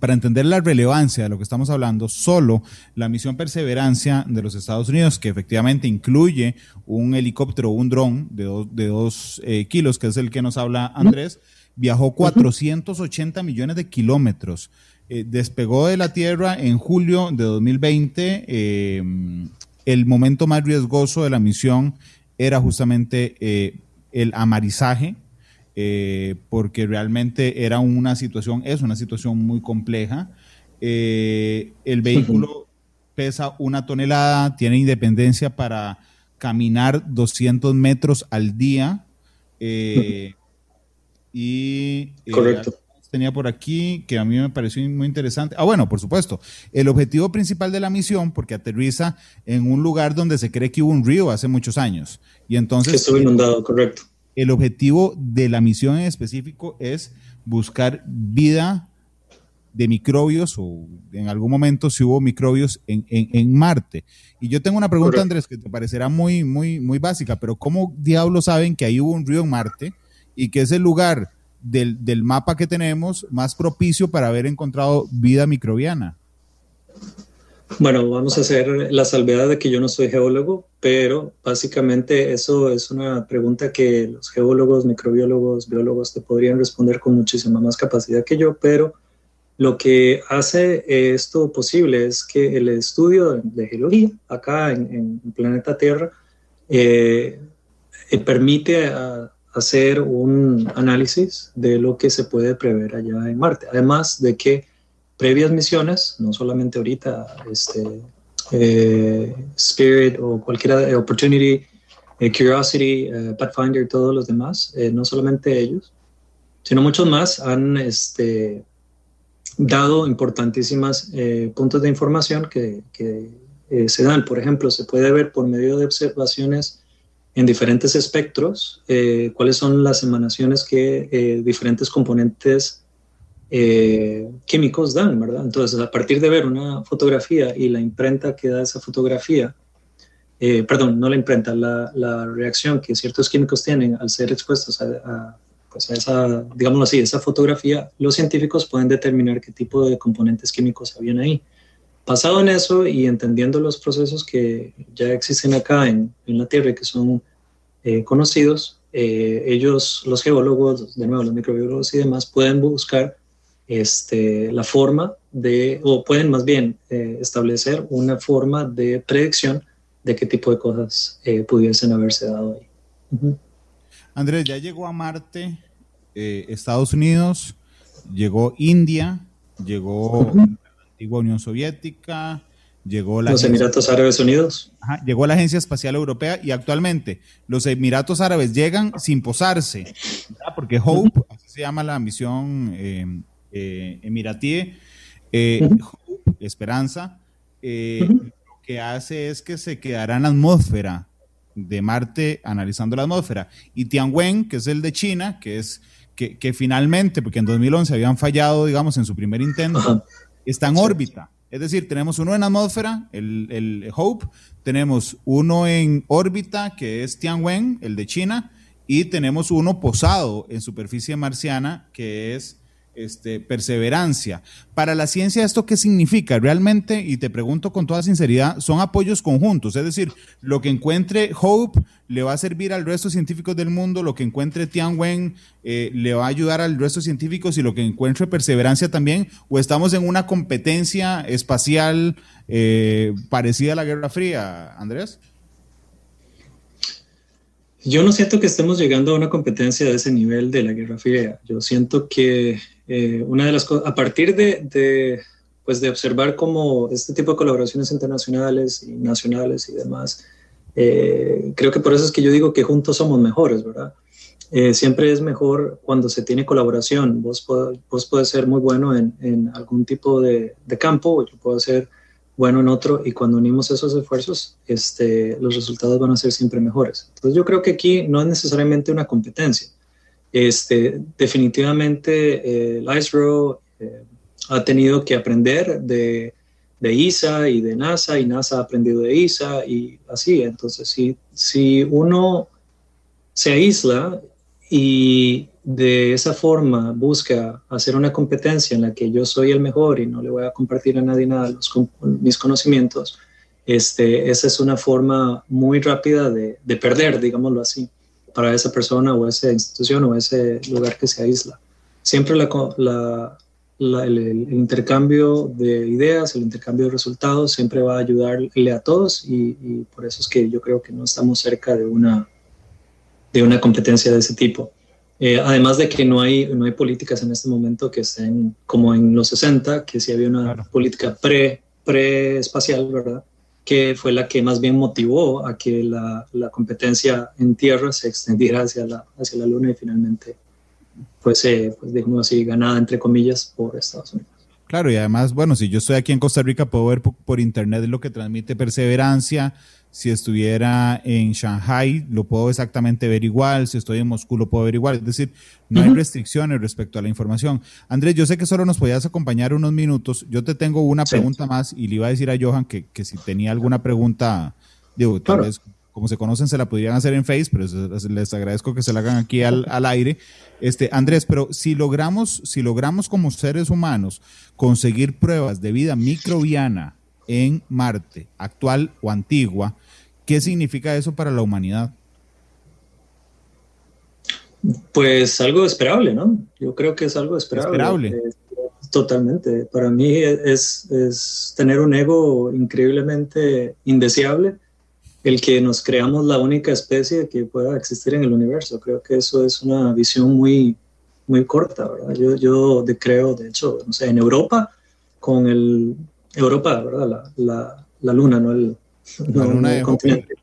para entender la relevancia de lo que estamos hablando, solo la misión Perseverancia de los Estados Unidos, que efectivamente incluye un helicóptero, un dron de dos, de dos eh, kilos, que es el que nos habla Andrés, viajó 480 millones de kilómetros. Eh, despegó de la Tierra en julio de 2020. Eh, el momento más riesgoso de la misión era justamente el amarizaje, eh, porque realmente era una situación, es una situación muy compleja. Eh, el vehículo pesa una tonelada, tiene independencia para caminar 200 metros al día. Eh, y Correcto. tenía por aquí que a mí me pareció muy interesante. Ah, bueno, por supuesto. El objetivo principal de la misión, porque aterriza en un lugar donde se cree que hubo un río hace muchos años. Y entonces. Que estuvo inundado, correcto el objetivo de la misión en específico es buscar vida de microbios o en algún momento si hubo microbios en, Marte. Y yo tengo una pregunta, Andrés, que te parecerá muy, muy, muy básica, pero ¿cómo diablos saben que ahí hubo un río en Marte y que es el lugar del, del mapa que tenemos más propicio para haber encontrado vida microbiana? Bueno, vamos a hacer la salvedad de que yo no soy geólogo, pero básicamente eso es una pregunta que los geólogos, microbiólogos, biólogos te podrían responder con muchísima más capacidad que yo, pero lo que hace esto posible es que el estudio de geología acá en, el planeta Tierra eh, permite hacer un análisis de lo que se puede prever allá en Marte, además de que previas misiones, no solamente ahorita, este, eh, Spirit o cualquiera, de Opportunity, eh, Curiosity, eh, Pathfinder, todos los demás, no solamente ellos, sino muchos más han este, dado importantísimas puntos de información que, que se dan. Por ejemplo, se puede ver por medio de observaciones en diferentes espectros cuáles son las emanaciones que diferentes componentes eh, químicos dan, ¿verdad? Entonces, a partir de ver una fotografía y la imprenta que da esa fotografía, eh, perdón, no la imprenta, la, la, reacción que ciertos químicos tienen al ser expuestos a, pues a, esa, digámoslo así, esa fotografía, los científicos pueden determinar qué tipo de componentes químicos habían ahí. Basado en eso y entendiendo los procesos que ya existen acá en, en la Tierra y que son eh, conocidos, ellos, los geólogos, de nuevo los microbiólogos y demás, pueden buscar este, la forma de, o pueden más bien eh, establecer una forma de predicción de qué tipo de cosas eh, pudiesen haberse dado ahí. Andrés, ya llegó a Marte eh, Estados Unidos, llegó India, llegó la antigua Unión Soviética, llegó la... Los Emiratos Árabes Unidos. llegó la Agencia Espacial Europea y actualmente los Emiratos Árabes llegan sin posarse, porque Hope, así se llama la misión eh, emiratíe, eh, Esperanza, eh, lo que hace es que se quedará en la atmósfera de Marte analizando la atmósfera. Y Tianwen, que es el de China, que es que, finalmente, porque en 2011 habían fallado, digamos, en su primer intento, está en órbita. Es decir, tenemos uno en atmósfera, el, el, Hope, tenemos uno en órbita, que es Tianwen, el de China, y tenemos uno posado en superficie marciana, que es este, perseverancia. Para la ciencia, ¿esto qué significa? Realmente, y te pregunto con toda sinceridad, son apoyos conjuntos, es decir, lo que encuentre Hope le va a servir al resto de científicos del mundo, lo que encuentre Tianwen eh, le va a ayudar al resto de científicos y lo que encuentre perseverancia también, o estamos en una competencia espacial eh, parecida a la Guerra Fría, Andrés? Yo no siento que estemos llegando a una competencia de ese nivel de la Guerra Fría. Yo siento que eh, una de las cosas, a partir de, pues de observar cómo este tipo de colaboraciones internacionales y nacionales y demás, eh, creo que por eso es que yo digo que juntos somos mejores, ¿verdad? Eh, siempre es mejor cuando se tiene colaboración. Vos, vos puedes ser muy bueno en, en algún tipo de, de campo, yo puedo ser bueno en otro y cuando unimos esos esfuerzos, este, los resultados van a ser siempre mejores. Entonces yo creo que aquí no es necesariamente una competencia. Este, definitivamente eh, eh, ha tenido que aprender de, de, ISA y de NASA y NASA ha aprendido de ISA y así. Entonces si, si uno se aísla y de esa forma busca hacer una competencia en la que yo soy el mejor y no le voy a compartir a nadie nada mis conocimientos, este, esa es una forma muy rápida de, de, perder, digámoslo así, para esa persona o esa institución o ese lugar que se aísla. Siempre el, intercambio de ideas, el intercambio de resultados siempre va a ayudarle a todos y, y, por eso es que yo creo que no estamos cerca de una, de una competencia de ese tipo. Eh, además de que no hay, no hay políticas en este momento que estén como en los 60, que sí había una política pre, pre-espacial, ¿verdad? Que fue la que más bien motivó a que la, la competencia en tierra se extendiera hacia la, hacia la Luna y finalmente fuese, pues digamos así, ganada, entre comillas, por Estados Unidos. Claro, y además, bueno, si yo estoy aquí en Costa Rica, puedo ver por, internet lo que transmite perseverancia. Si estuviera en Shanghai, lo puedo exactamente ver igual. Si estoy en Moscú, lo puedo ver igual. Es decir, no hay restricciones respecto a la información. Andrés, yo sé que solo nos podías acompañar unos minutos. Yo te tengo una pregunta más y le iba a decir a Johan que, que si tenía alguna pregunta, digo, tal vez como se conocen, se la podrían hacer en Face, pero les agradezco que se la hagan aquí al, al, aire. Este, Andrés, pero si logramos, si logramos como seres humanos conseguir pruebas de vida microbiana en Marte, actual o antigua, ¿qué significa eso para la humanidad? Pues algo esperable, ¿no? Yo creo que es algo esperable. esperable. Eh, totalmente. Para mí es, es tener un ego increíblemente indeseable el que nos creamos la única especie que pueda existir en el universo. Creo que eso es una visión muy, muy corta, ¿verdad? Yo, yo creo, de hecho, no sé, en Europa, con el... Europa, ¿verdad? La, la, la luna, no el, no, el continente.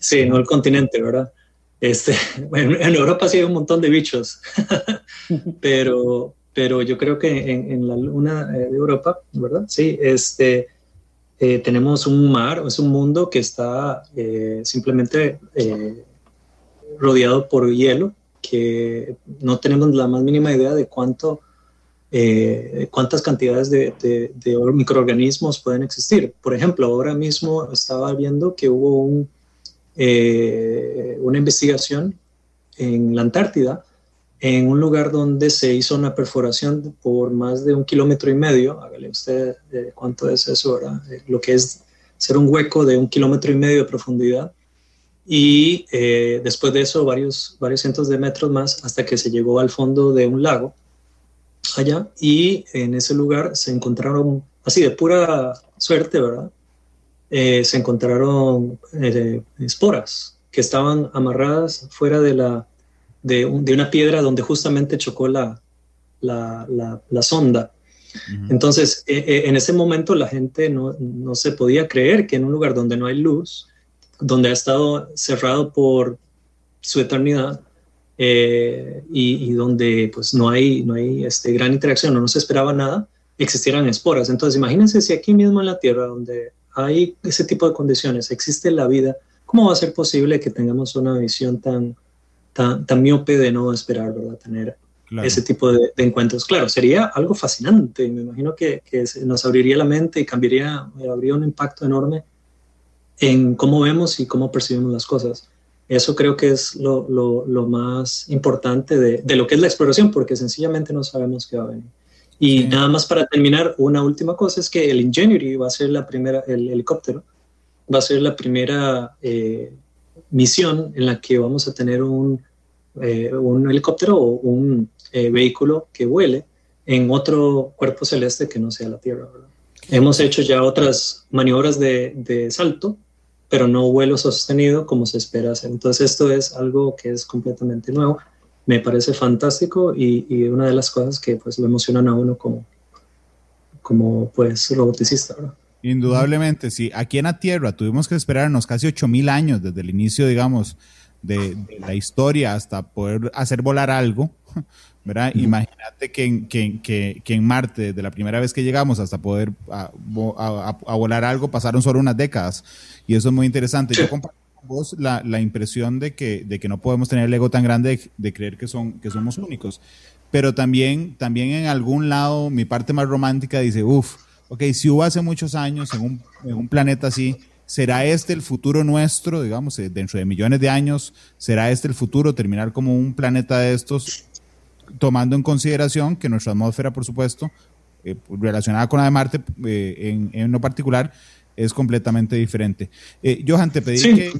Sí, no el continente, ¿verdad? Este, bueno, en Europa sí hay un montón de bichos, pero, pero yo creo que en, en la luna de Europa, ¿verdad? Sí, este, eh, tenemos un mar, es un mundo que está eh, simplemente eh, rodeado por hielo, que no tenemos la más mínima idea de cuánto, cuántas cantidades de, de, microorganismos pueden existir. Por ejemplo, ahora mismo estaba viendo que hubo un, una investigación en la Antártida en un lugar donde se hizo una perforación por más de un kilómetro y medio, hágale usted eh, cuánto es eso, ahora, eh, lo que es ser un hueco de un kilómetro y medio de profundidad, y eh, después de eso varios, varios cientos de metros más hasta que se llegó al fondo de un lago allá, y en ese lugar se encontraron, así de pura suerte, ¿verdad? se encontraron esporas que estaban amarradas fuera de la de, una piedra donde justamente chocó la, la, sonda. Entonces, e, e, en ese momento la gente no, se podía creer que en un lugar donde no hay luz, donde ha estado cerrado por su eternidad eh, y, donde pues no hay, no hay este, gran interacción no se esperaba nada, existieran esporas. Entonces, imagínense si aquí mismo en la Tierra, donde hay ese tipo de condiciones, existe la vida, ¿cómo va a ser posible que tengamos una visión tan, tan, tan miope de no esperar, ¿verdad? Tener ese tipo de, encuentros. Claro, sería algo fascinante. Me imagino que, que, nos abriría la mente y cambiaría, habría un impacto enorme en cómo vemos y cómo percibimos las cosas. Eso creo que es lo, lo, lo más importante de, de, lo que es la exploración, porque sencillamente no sabemos qué va a venir. Y nada más para terminar, una última cosa es que el Ingenuity va a ser la primera, el helicóptero, va a ser la primera eh, misión en la que vamos a tener un, eh, un helicóptero o un eh, vehículo que vuele en otro cuerpo celeste que no sea la Tierra. Hemos hecho ya otras maniobras de, de, salto, pero no vuelo sostenido como se espera hacer. Entonces esto es algo que es completamente nuevo. Me parece fantástico y, y una de las cosas que pues lo emocionan a uno como, como pues roboticista. Indudablemente, sí. Aquí en la Tierra tuvimos que esperarnos casi 8000 años desde el inicio, digamos, de, la historia hasta poder hacer volar algo, ¿verdad? Imagínate que en, que, que, en Marte, desde la primera vez que llegamos hasta poder a, volar algo, pasaron solo unas décadas. Y eso es muy interesante. Yo comparto con vos la, la impresión de que, de que no podemos tener el ego tan grande de, de creer que, son, que somos únicos. Pero también, también en algún lado, mi parte más romántica dice, uff, ok, si hubo hace muchos años en un, en un planeta así, ¿será este el futuro nuestro, digamos, eh, dentro de millones de años? ¿Será este el futuro, terminar como un planeta de estos? tomando en consideración que nuestra atmósfera, por supuesto, eh, relacionada con la de Marte, eh, en, en, lo particular, es completamente diferente. Eh, Johan, te pedí que...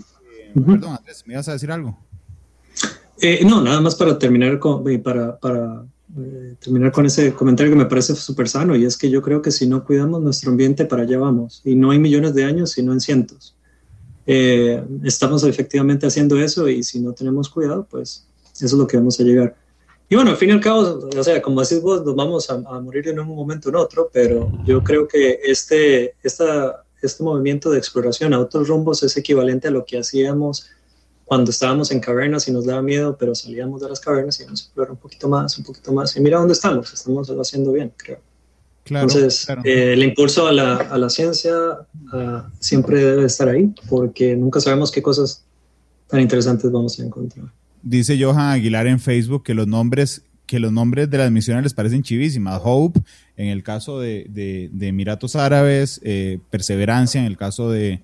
Perdón, Andrés, ¿me ibas a decir algo? no, nada más para terminar con, para, para terminar con ese comentario que me parece súper sano, y es que yo creo que si no cuidamos nuestro ambiente, para allá vamos. Y no hay millones de años, sino en cientos. estamos efectivamente haciendo eso y si no tenemos cuidado, pues eso es lo que vamos a llegar. Y bueno, al fin y al cabo, o sea, como decís vos, nos vamos a, morir en un momento o en otro, pero yo creo que este, esta, este movimiento de exploración a otros rumbos es equivalente a lo que hacíamos cuando estábamos en cavernas y nos daba miedo, pero salíamos de las cavernas y íbamos a explorar un poquito más, un poquito más. Y mira dónde estamos, estamos haciendo bien, creo. Claro, Entonces, eh, el impulso a la, a la ciencia uh, siempre debe estar ahí, porque nunca sabemos qué cosas tan interesantes vamos a encontrar. Dice Johan Aguilar en Facebook que los nombres que los nombres de las misiones les parecen chivísimas. Hope, en el caso de, de, Emiratos Árabes, eh, Perseverancia, en el caso de,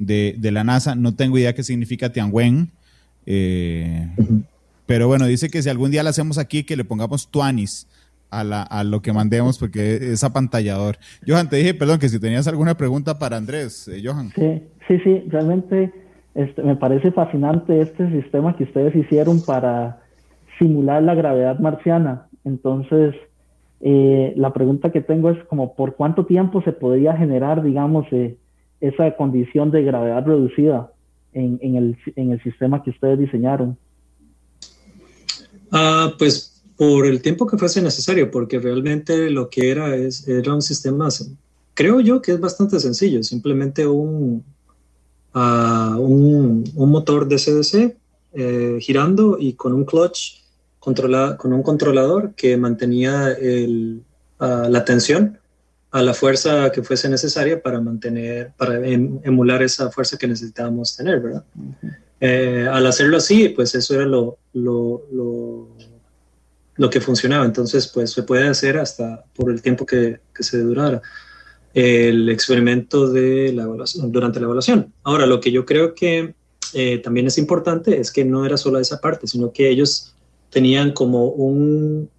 de, la NASA, no tengo idea qué significa Tianwen. Eh, pero bueno, dice que si algún día la hacemos aquí, que le pongamos Tuanis a, la, a lo que mandemos, porque es apantallador. Johan, te dije, perdón, que si tenías alguna pregunta para Andrés, eh, Johan. Sí, sí, sí, realmente este, me parece fascinante este sistema que ustedes hicieron para simular la gravedad marciana. Entonces, eh, la pregunta que tengo es como por cuánto tiempo se podría generar, digamos, eh, esa condición de gravedad reducida en, el, sistema que ustedes diseñaron. Ah, pues por el tiempo que fuese necesario, porque realmente lo que era es era un sistema, creo yo que es bastante sencillo, simplemente un, a un, motor DCDC eh, girando y con un clutch con un controlador que mantenía el, la tensión a la fuerza que fuese necesaria para mantener, para em, emular esa fuerza que necesitábamos tener, ¿verdad? Eh, al hacerlo así, pues eso era lo, lo, lo, lo, que funcionaba. Entonces, pues se puede hacer hasta por el tiempo que, que se durara el experimento de la evaluación, durante la evaluación. Ahora, lo que yo creo que eh, también es importante es que no era solo esa parte, sino que ellos tenían como un,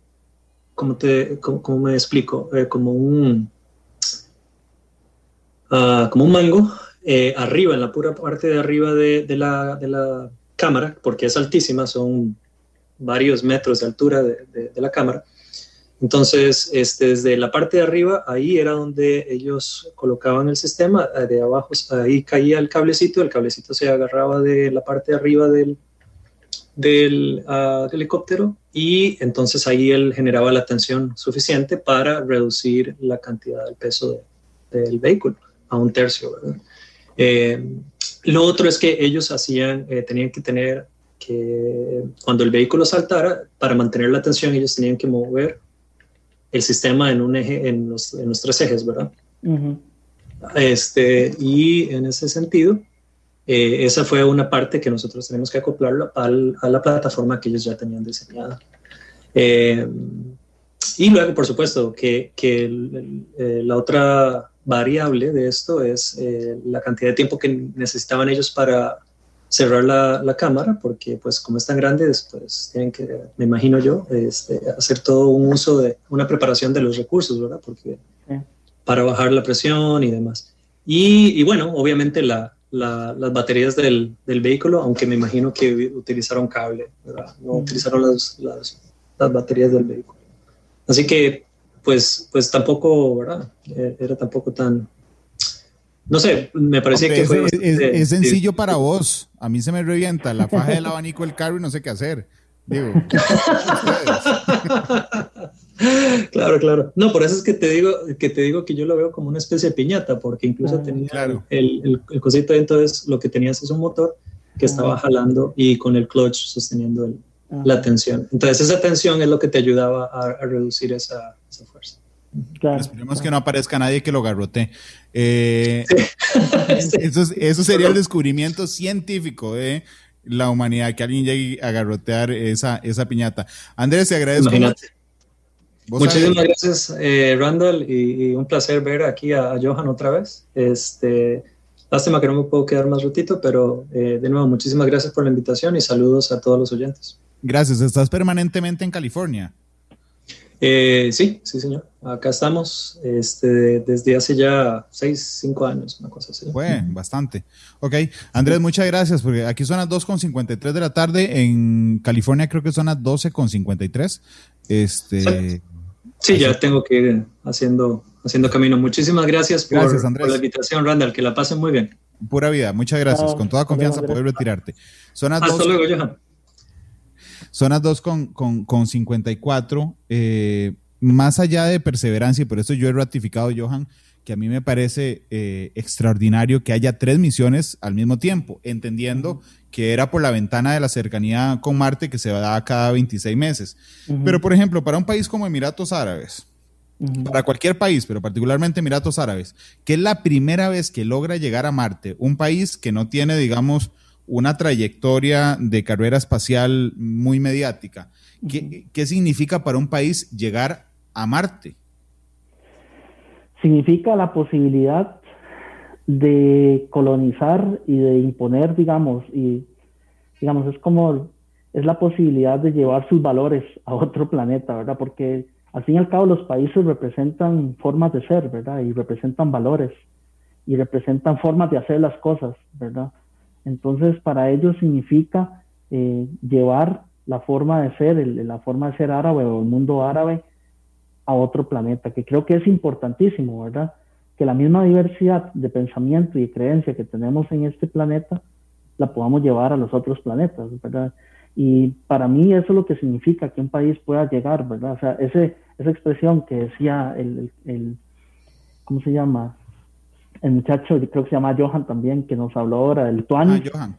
¿cómo, te, cómo, me explico? Eh, como un, uh, como un mango eh, arriba, en la pura parte de arriba de, de, la, de, la, cámara, porque es altísima, son varios metros de altura de, de la cámara. Entonces, este, desde la parte de arriba, ahí era donde ellos colocaban el sistema, eh, de abajo, ahí caía el cablecito, el cablecito se agarraba de la parte de arriba del, del ah, helicóptero y entonces ahí él generaba la tensión suficiente para reducir la cantidad del peso del vehículo a un tercio. Eh, lo otro es que ellos hacían, eh, tenían que tener que cuando el vehículo saltara, para mantener la tensión, ellos tenían que mover el sistema en un eje, en los, en los tres ejes, ¿verdad? este, y en ese sentido, eh, esa fue una parte que nosotros tenemos que acoplarlo al, a la plataforma que ellos ya tenían diseñada. Eh, y luego, por supuesto, que, que eh, la otra variable de esto es la cantidad de tiempo que necesitaban ellos para cerrar la, la, cámara porque pues como es tan grande pues tienen que, me imagino yo, este, hacer todo un uso de una preparación de los recursos, ¿verdad? Porque para bajar la presión y demás. Y, y bueno, obviamente la, la, las baterías del, del, vehículo, aunque me imagino que utilizaron cable, ¿verdad? No utilizaron las, las, las, baterías del vehículo. Así que pues, pues tampoco, ¿verdad? E, era tampoco tan, no sé, me parecía que fue. Es, sencillo para vos. A mí se me revienta la faja del abanico del carro y no sé qué hacer. Digo. claro, claro. No, por eso es que te digo que te digo que yo lo veo como una especie de piñata, porque incluso ah, tenía el, el, el, cosito dentro es lo que tenías es un motor que estaba ah. jalando y con el clutch sosteniendo ah. la tensión. Entonces esa tensión es lo que te ayudaba a, a reducir esa, fuerza. Esperemos que no aparezca nadie que lo garrote. Eh, eso, sería el descubrimiento científico de la humanidad, que alguien llegue a garrotear esa, esa piñata. Andrés, te agradezco. Muchísimas gracias, eh, Randall, y, un placer ver aquí a, Johan otra vez. Este, lástima que no me puedo quedar más ratito, pero eh, de nuevo, muchísimas gracias por la invitación y saludos a todos los oyentes. Gracias. ¿Estás permanentemente en California? Eh, sí, sí, señor. Acá estamos este, desde hace ya seis, cinco años, una cosa así. Fue bastante. Ok, Andrés, muchas gracias, porque aquí son las 2.53 de la tarde, en California creo que son las 12.53. Este, sí, ya tengo que ir haciendo, haciendo camino. Muchísimas gracias por, la invitación, Randall, que la pasen muy bien. Pura vida, muchas gracias. Con toda confianza poder retirarte. Son las Hasta luego, Johan. Son las 2 con, con, con 54. Eh, más allá de perseverancia, y por eso yo he ratificado, Johan, que a mí me parece eh, extraordinario que haya tres misiones al mismo tiempo, entendiendo que era por la ventana de la cercanía con Marte que se da cada 26 meses. Pero, por ejemplo, para un país como Emiratos Árabes, para cualquier país, pero particularmente Emiratos Árabes, que es la primera vez que logra llegar a Marte, un país que no tiene, digamos, una trayectoria de carrera espacial muy mediática. ¿Qué, significa para un país llegar a Marte? Significa la posibilidad de colonizar y de imponer, digamos, y digamos, es como, es la posibilidad de llevar sus valores a otro planeta, ¿verdad? Porque al fin y al cabo los países representan formas de ser, ¿verdad? Y representan valores y representan formas de hacer las cosas, ¿verdad? Entonces, para ellos significa eh, llevar la forma de ser, la forma de ser árabe o el mundo árabe a otro planeta, que creo que es importantísimo, ¿verdad? Que la misma diversidad de pensamiento y creencia que tenemos en este planeta la podamos llevar a los otros planetas, ¿verdad? Y para mí eso es lo que significa que un país pueda llegar, ¿verdad? O sea, ese, esa expresión que decía el, el ¿cómo se llama? El muchacho, creo que se llama Johan también, que nos habló ahora del Tuanis. Ah,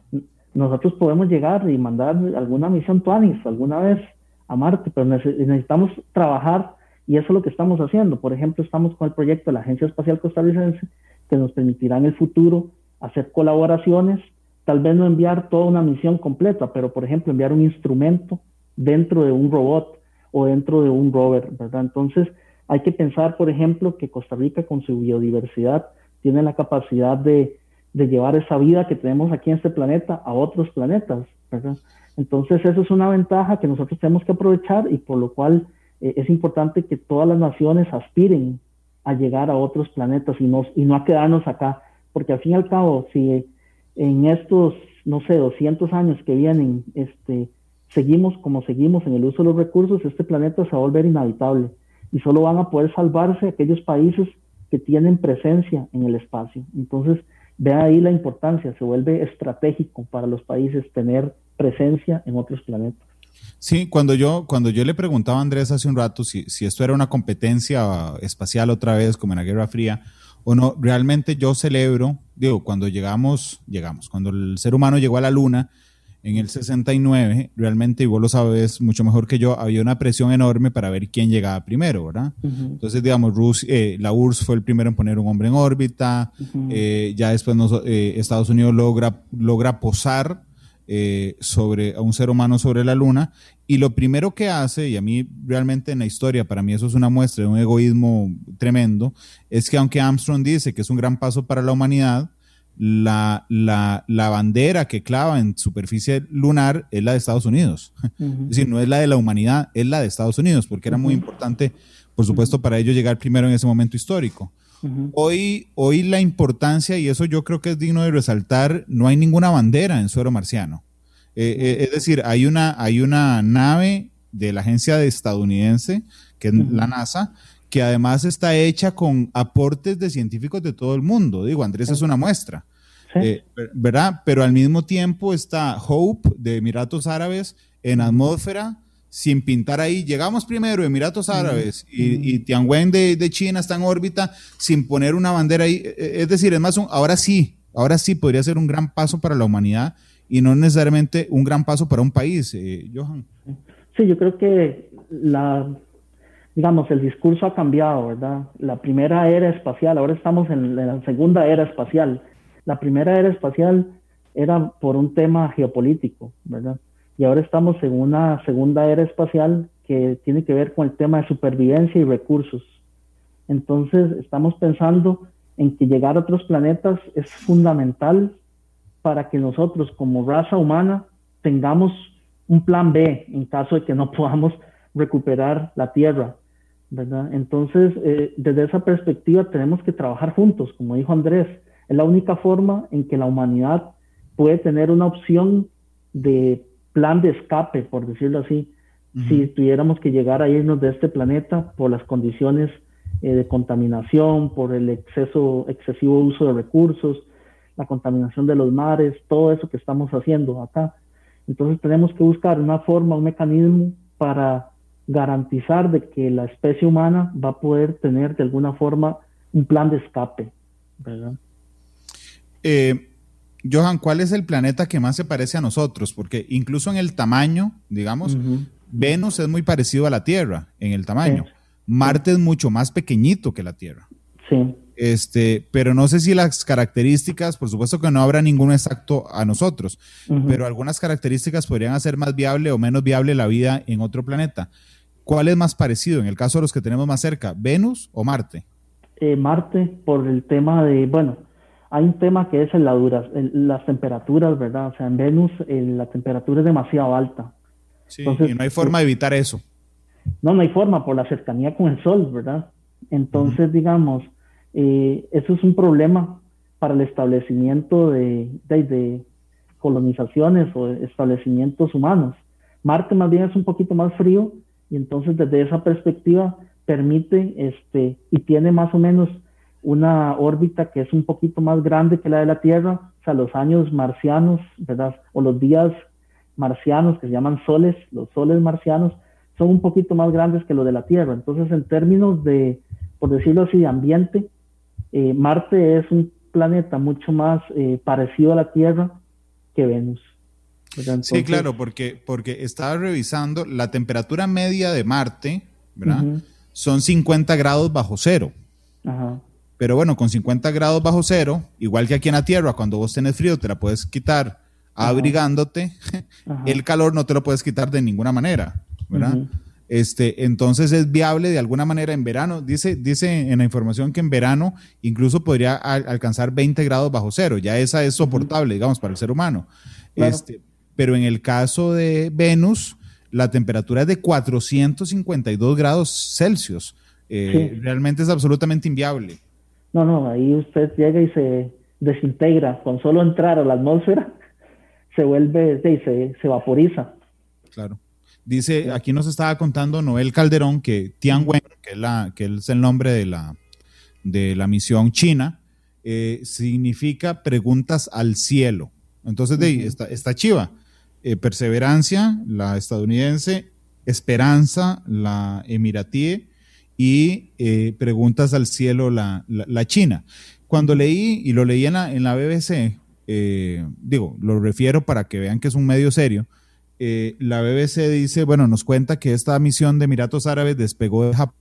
Nosotros podemos llegar y mandar alguna misión Tuanis alguna vez a Marte, pero necesitamos trabajar y eso es lo que estamos haciendo. Por ejemplo, estamos con el proyecto de la Agencia Espacial Costarricense que nos permitirá en el futuro hacer colaboraciones, tal vez no enviar toda una misión completa, pero por ejemplo enviar un instrumento dentro de un robot o dentro de un rover, ¿verdad? Entonces hay que pensar, por ejemplo, que Costa Rica con su biodiversidad tiene la capacidad de, llevar esa vida que tenemos aquí en este planeta a otros planetas, Entonces, eso es una ventaja que nosotros tenemos que aprovechar y por lo cual eh, es importante que todas las naciones aspiren a llegar a otros planetas y no, a quedarnos acá, porque al fin y al cabo, si en estos, no sé, 200 años que vienen, este, seguimos como seguimos en el uso de los recursos, este planeta se va a volver inhabitable y solo van a poder salvarse aquellos países que tienen presencia en el espacio. Entonces, ve ahí la importancia, se vuelve estratégico para los países tener presencia en otros planetas. Sí, cuando yo, cuando yo le preguntaba a Andrés hace un rato si, si esto era una competencia espacial otra vez, como en la Guerra Fría, o no, realmente yo celebro, digo, cuando llegamos, llegamos, cuando el ser humano llegó a la Luna, en el 69, realmente, y vos lo sabes mucho mejor que yo, había una presión enorme para ver quién llegaba primero, ¿verdad? Entonces, digamos, eh, la URSS fue el primero en poner un hombre en órbita, eh, ya después eh, Estados Unidos logra, logra posar sobre, a un ser humano sobre la Luna, y lo primero que hace, y a mí realmente en la historia, para mí eso es una muestra de un egoísmo tremendo, es que aunque Armstrong dice que es un gran paso para la humanidad, la, la, la, bandera que clava en superficie lunar es la de Estados Unidos. Es decir, no es la de la humanidad, es la de Estados Unidos, porque era muy importante, por supuesto, para ellos llegar primero en ese momento histórico. Hoy, hoy la importancia, y eso yo creo que es digno de resaltar, no hay ninguna bandera en suero marciano. Eh, eh, es decir, hay una, hay una nave de la agencia estadounidense, que es la NASA, que además está hecha con aportes de científicos de todo el mundo. Digo, Andrés es una muestra, eh, ¿verdad? Pero al mismo tiempo está Hope de Emiratos Árabes en atmósfera, sin pintar ahí. Llegamos primero Emiratos Árabes y, Tianwen de, China está en órbita sin poner una bandera ahí. E, e, es decir, es más, ahora sí, ahora sí podría ser un gran paso para la humanidad y no necesariamente un gran paso para un país, eh, Johan. Sí, yo creo que la digamos, el discurso ha cambiado, ¿verdad? La primera era espacial, ahora estamos en, la segunda era espacial. La primera era espacial era por un tema geopolítico, ¿verdad? Y ahora estamos en una segunda era espacial que tiene que ver con el tema de supervivencia y recursos. Entonces, estamos pensando en que llegar a otros planetas es fundamental para que nosotros como raza humana tengamos un plan B en caso de que no podamos recuperar la Tierra ¿verdad? Entonces, eh, desde esa perspectiva tenemos que trabajar juntos, como dijo Andrés. Es la única forma en que la humanidad puede tener una opción de plan de escape, por decirlo así, si tuviéramos que llegar a irnos de este planeta por las condiciones eh, de contaminación, por el exceso, excesivo uso de recursos, la contaminación de los mares, todo eso que estamos haciendo acá. Entonces tenemos que buscar una forma, un mecanismo para garantizar de que la especie humana va a poder tener de alguna forma un plan de escape, ¿verdad? Eh, Johan, ¿cuál es el planeta que más se parece a nosotros? Porque incluso en el tamaño, digamos, Venus es muy parecido a la Tierra en el tamaño. Marte es mucho más pequeñito que la Tierra. Sí. Este, pero no sé si las características, por supuesto que no habrá ninguno exacto a nosotros, pero algunas características podrían hacer más viable o menos viable la vida en otro planeta. ¿Cuál es más parecido en el caso de los que tenemos más cerca, Venus o Marte? Eh, Marte, por el tema de, bueno, hay un tema que es en la dura, las temperaturas, ¿verdad? O sea, en Venus la temperatura es demasiado alta. Sí, y no hay forma de evitar eso. No, no hay forma por la cercanía con el Sol, ¿verdad? Entonces, digamos, eh, eso es un problema para el establecimiento de, de, colonizaciones o establecimientos humanos. Marte más bien es un poquito más frío y entonces desde esa perspectiva permite este y tiene más o menos una órbita que es un poquito más grande que la de la Tierra, o sea, los años marcianos, ¿verdad? O los días marcianos que se llaman soles, los soles marcianos, son un poquito más grandes que los de la Tierra. Entonces, en términos de, por decirlo así, de ambiente, eh, Marte es un planeta mucho más eh, parecido a la Tierra que Venus. sí, claro, porque, porque estaba revisando la temperatura media de Marte, ¿verdad? Son 50 grados bajo cero. Ajá. Pero bueno, con 50 grados bajo cero, igual que aquí en la Tierra, cuando vos tenés frío, te la puedes quitar abrigándote. El calor no te lo puedes quitar de ninguna manera, ¿verdad? Este, entonces es viable de alguna manera en verano. Dice, dice en la información que en verano incluso podría alcanzar 20 grados bajo cero. Ya esa es soportable, digamos, para el ser humano. Este, pero en el caso de Venus, la temperatura es de 452 grados Celsius. Eh, realmente es absolutamente inviable. No, no, ahí usted llega y se desintegra. Con solo entrar a la atmósfera, se vuelve, se, se vaporiza. Claro. Dice, aquí nos estaba contando Noel Calderón que Tianwen, que es, la, que es el nombre de la, de la misión china, eh, significa preguntas al cielo. Entonces, de está, chiva. Eh, perseverancia, la estadounidense, esperanza, la emiratí, y eh, Preguntas al Cielo, la, China. Cuando leí, y lo leí en la, en la BBC, digo, lo refiero para que vean que es un medio serio, eh, la BBC dice, bueno, nos cuenta que esta misión de Emiratos Árabes despegó de Japón.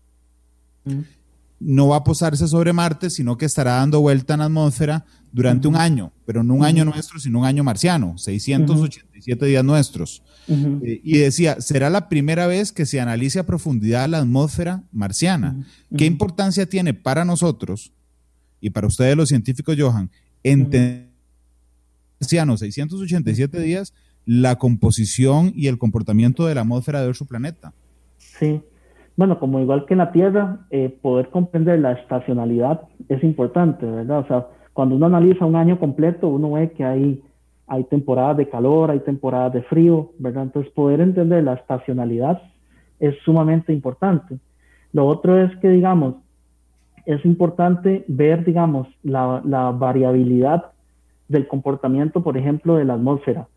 No va a posarse sobre Marte, sino que estará dando vuelta en la atmósfera durante un año, pero no un año nuestro, sino un año marciano, 687 días nuestros. Eh, y decía, será la primera vez que se analice a profundidad la atmósfera marciana. ¿Qué importancia tiene para nosotros y para ustedes los científicos, Johan, entender 687 días la composición y el comportamiento de la atmósfera de nuestro planeta? Sí. Bueno, como igual que en la Tierra, eh, poder comprender la estacionalidad es importante, ¿verdad? O sea, cuando uno analiza un año completo, uno ve que hay hay temporadas de calor, hay temporadas de frío, ¿verdad? Entonces poder entender la estacionalidad es sumamente importante. Lo otro es que, digamos, es importante ver, digamos, la, variabilidad del comportamiento, por ejemplo, de la atmósfera.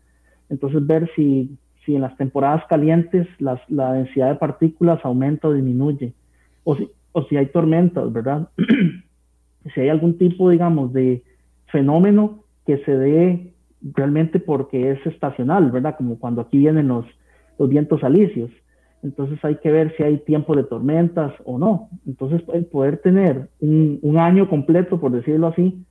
Entonces ver si, si en las temporadas calientes la densidad de partículas aumenta o disminuye, o si, o si hay tormentas, ¿verdad? si hay algún tipo, digamos, de fenómeno que se dé realmente porque es estacional, ¿verdad? Como cuando aquí vienen los, los vientos alisios. Entonces hay que ver si hay tiempo de tormentas o no. Entonces el poder tener un, año completo, por decirlo así,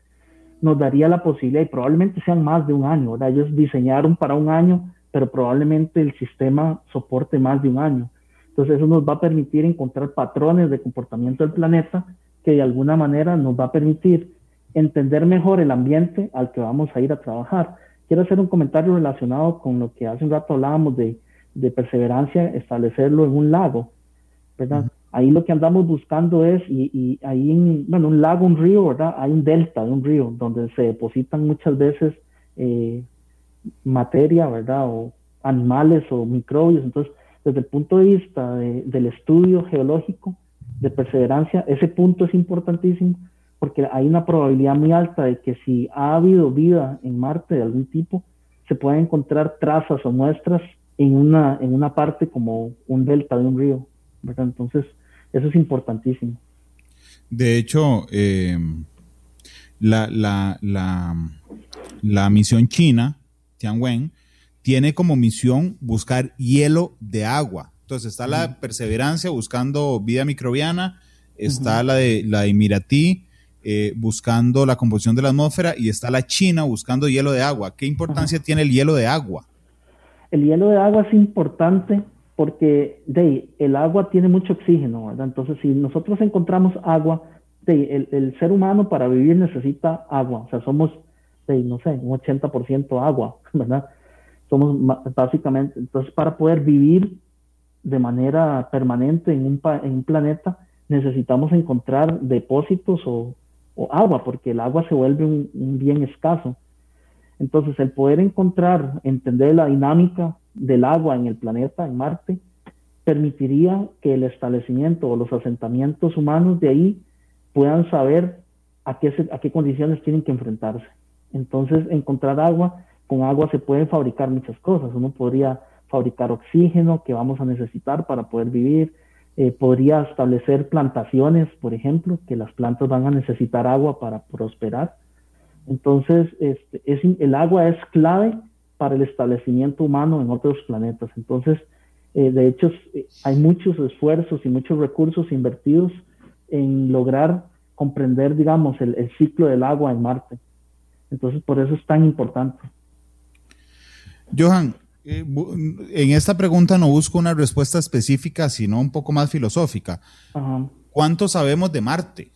nos daría la posibilidad, y probablemente sean más de un año, ¿verdad? Ellos diseñaron para un año, pero probablemente el sistema soporte más de un año. Entonces eso nos va a permitir encontrar patrones de comportamiento del planeta que de alguna manera nos va a permitir entender mejor el ambiente al que vamos a ir a trabajar. Quiero hacer un comentario relacionado con lo que hace un rato hablábamos de, perseverancia, establecerlo en un lago, ¿verdad? Ahí lo que andamos buscando es, y, ahí en, bueno, un lago, un río, ¿verdad? Hay un delta de un río donde se depositan muchas veces eh, materia, ¿verdad? O animales o microbios. Entonces, desde el punto de vista del estudio geológico de perseverancia, ese punto es importantísimo porque hay una probabilidad muy alta de que si ha habido vida en Marte de algún tipo, se pueden encontrar trazas o muestras en una, en una parte como un delta de un río. ¿verdad? Entonces, eso es importantísimo. De hecho, eh, la, la, la, misión china, Tianwen, tiene como misión buscar hielo de agua. Entonces está la perseverancia buscando vida microbiana, está la de la de Miratí eh, buscando la composición de la atmósfera y está la China buscando hielo de agua. ¿Qué importancia tiene el hielo de agua? El hielo de agua es importante porque el agua tiene mucho oxígeno, ¿verdad? Entonces, si nosotros encontramos agua, de, el, ser humano para vivir necesita agua, o sea, somos, de, no sé, un 80% agua, ¿verdad? Somos básicamente, entonces para poder vivir de manera permanente en un, en un planeta, necesitamos encontrar depósitos o, agua, porque el agua se vuelve un bien escaso. Entonces, el poder encontrar, entender la dinámica del agua en el planeta, en Marte, permitiría que el establecimiento o los asentamientos humanos de ahí puedan saber a qué, a qué condiciones tienen que enfrentarse. Entonces, encontrar agua, con agua se pueden fabricar muchas cosas. Uno podría fabricar oxígeno que vamos a necesitar para poder vivir, eh, podría establecer plantaciones, por ejemplo, que las plantas van a necesitar agua para prosperar. Entonces, este, es, el agua es clave para el establecimiento humano en otros planetas. Entonces, eh, de hecho, eh, hay muchos esfuerzos y muchos recursos invertidos en lograr comprender, digamos, el, ciclo del agua en Marte. Entonces, por eso es tan importante. Johan, eh, en esta pregunta no busco una respuesta específica, sino un poco más filosófica. ¿Cuánto sabemos de Marte?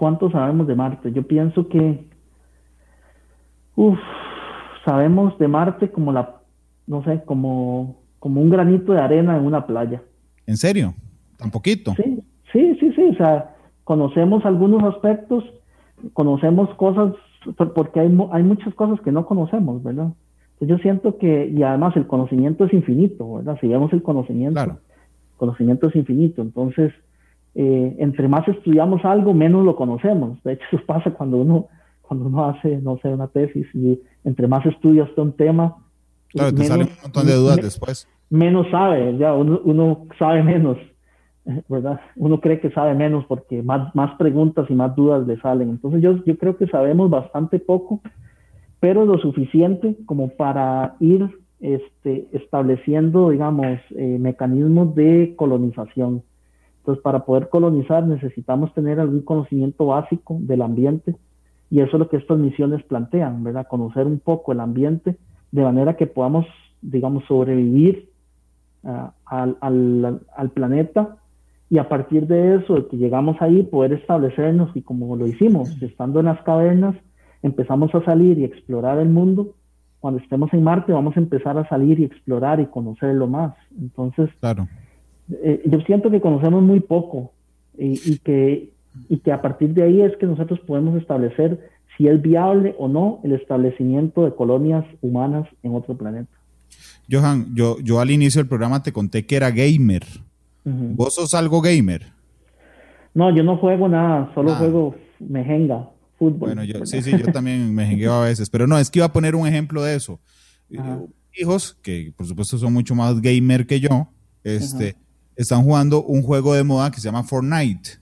¿Cuánto sabemos de Marte? Yo pienso que, uff, sabemos de Marte como la, no sé, como, como un granito de arena en una playa. ¿En serio? ¿Tan poquito? Sí, sí, sí, sí. O sea, conocemos algunos aspectos, conocemos cosas, porque hay, hay muchas cosas que no conocemos, ¿verdad? Yo siento que, y además el conocimiento es infinito, ¿verdad? Si vemos el conocimiento, el conocimiento es infinito. Entonces, eh, entre más estudiamos algo, menos lo conocemos. De hecho, eso pasa cuando uno cuando uno hace, no sé, una tesis y entre más estudias un tema, claro, te salen un montón de dudas después. Menos sabe, ya uno, sabe menos, ¿verdad? Uno cree que sabe menos porque más, más preguntas y más dudas le salen. Entonces yo, yo creo que sabemos bastante poco, pero lo suficiente como para ir este, estableciendo, digamos, eh, mecanismos de colonización. Entonces, para poder colonizar necesitamos tener algún conocimiento básico del ambiente, y eso es lo que estas misiones plantean, ¿verdad? Conocer un poco el ambiente de manera que podamos, digamos, sobrevivir ah, al, al, al, planeta y a partir de eso, de que llegamos ahí, poder establecernos y como lo hicimos, estando en las cavernas, empezamos a salir y explorar el mundo. Cuando estemos en Marte vamos a empezar a salir y explorar y conocerlo más. Entonces, claro. Eh, yo siento que conocemos muy poco y, y que y que a partir de ahí es que nosotros podemos establecer si es viable o no el establecimiento de colonias humanas en otro planeta. Johan, yo, yo al inicio del programa te conté que era gamer. ¿Vos sos algo gamer? No, yo no juego nada, solo juego mejenga, fútbol. Bueno, yo, sí, sí, yo también mejengueo a veces, pero no, es que iba a poner un ejemplo de eso. Hijos, que por supuesto son mucho más gamer que yo, este, están jugando un juego de moda que se llama Fortnite.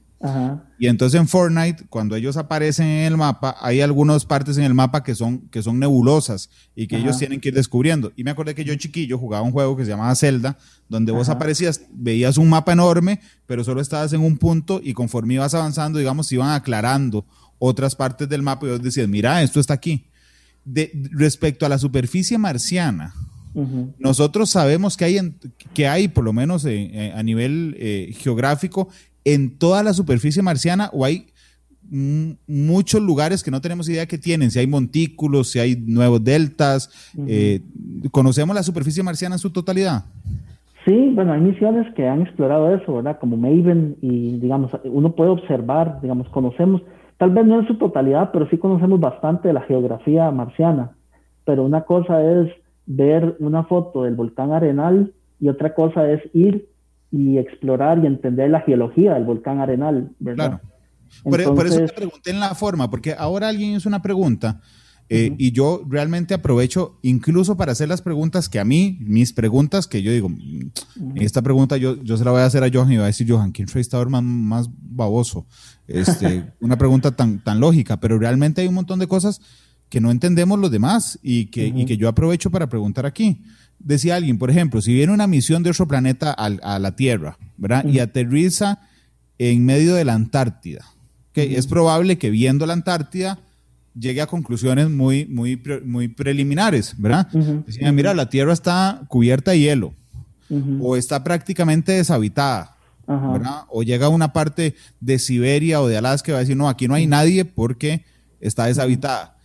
Y entonces en Fortnite, cuando ellos aparecen en el mapa, hay algunas partes en el mapa que son, que son nebulosas y que ellos tienen que ir descubriendo. Y me acordé que yo chiquillo jugaba un juego que se llamaba Zelda, donde vos aparecías, veías un mapa enorme, pero solo estabas en un punto y conforme ibas avanzando, digamos, iban aclarando otras partes del mapa y vos decías, mira, esto está aquí. De, respecto a la superficie marciana, nosotros sabemos que hay, que hay por lo menos eh, eh, a nivel eh, geográfico, en toda la superficie marciana o hay muchos lugares que no tenemos idea que tienen, si hay montículos, si hay nuevos deltas. Eh, ¿Conocemos la superficie marciana en su totalidad? Sí, bueno, hay misiones que han explorado eso, ¿verdad? Como Maven y, digamos, uno puede observar, digamos, conocemos, tal vez no en su totalidad, pero sí conocemos bastante de la geografía marciana. Pero una cosa es ver una foto del volcán Arenal y otra cosa es ir y explorar y entender la geología del volcán Arenal, ¿verdad? Claro. por, eso te pregunté en la forma, porque ahora alguien hizo una pregunta eh, y yo realmente aprovecho incluso para hacer las preguntas que a mí, mis preguntas, que yo digo, mm, esta pregunta yo, yo se la voy a hacer a Johan y va a decir, Johan, ¿quién fue más, más baboso? Este, una pregunta tan, tan lógica, pero realmente hay un montón de cosas que no entendemos los demás y que, y que yo aprovecho para preguntar aquí. Decía alguien, por ejemplo, si viene una misión de otro planeta a, la Tierra, ¿verdad? Y aterriza en medio de la Antártida, que es probable que viendo la Antártida llegue a conclusiones muy, muy, muy preliminares, ¿verdad? Decían, mira, la Tierra está cubierta de hielo o está prácticamente deshabitada, ¿verdad? O llega a una parte de Siberia o de Alaska que va a decir, no, aquí no hay nadie porque está deshabitada.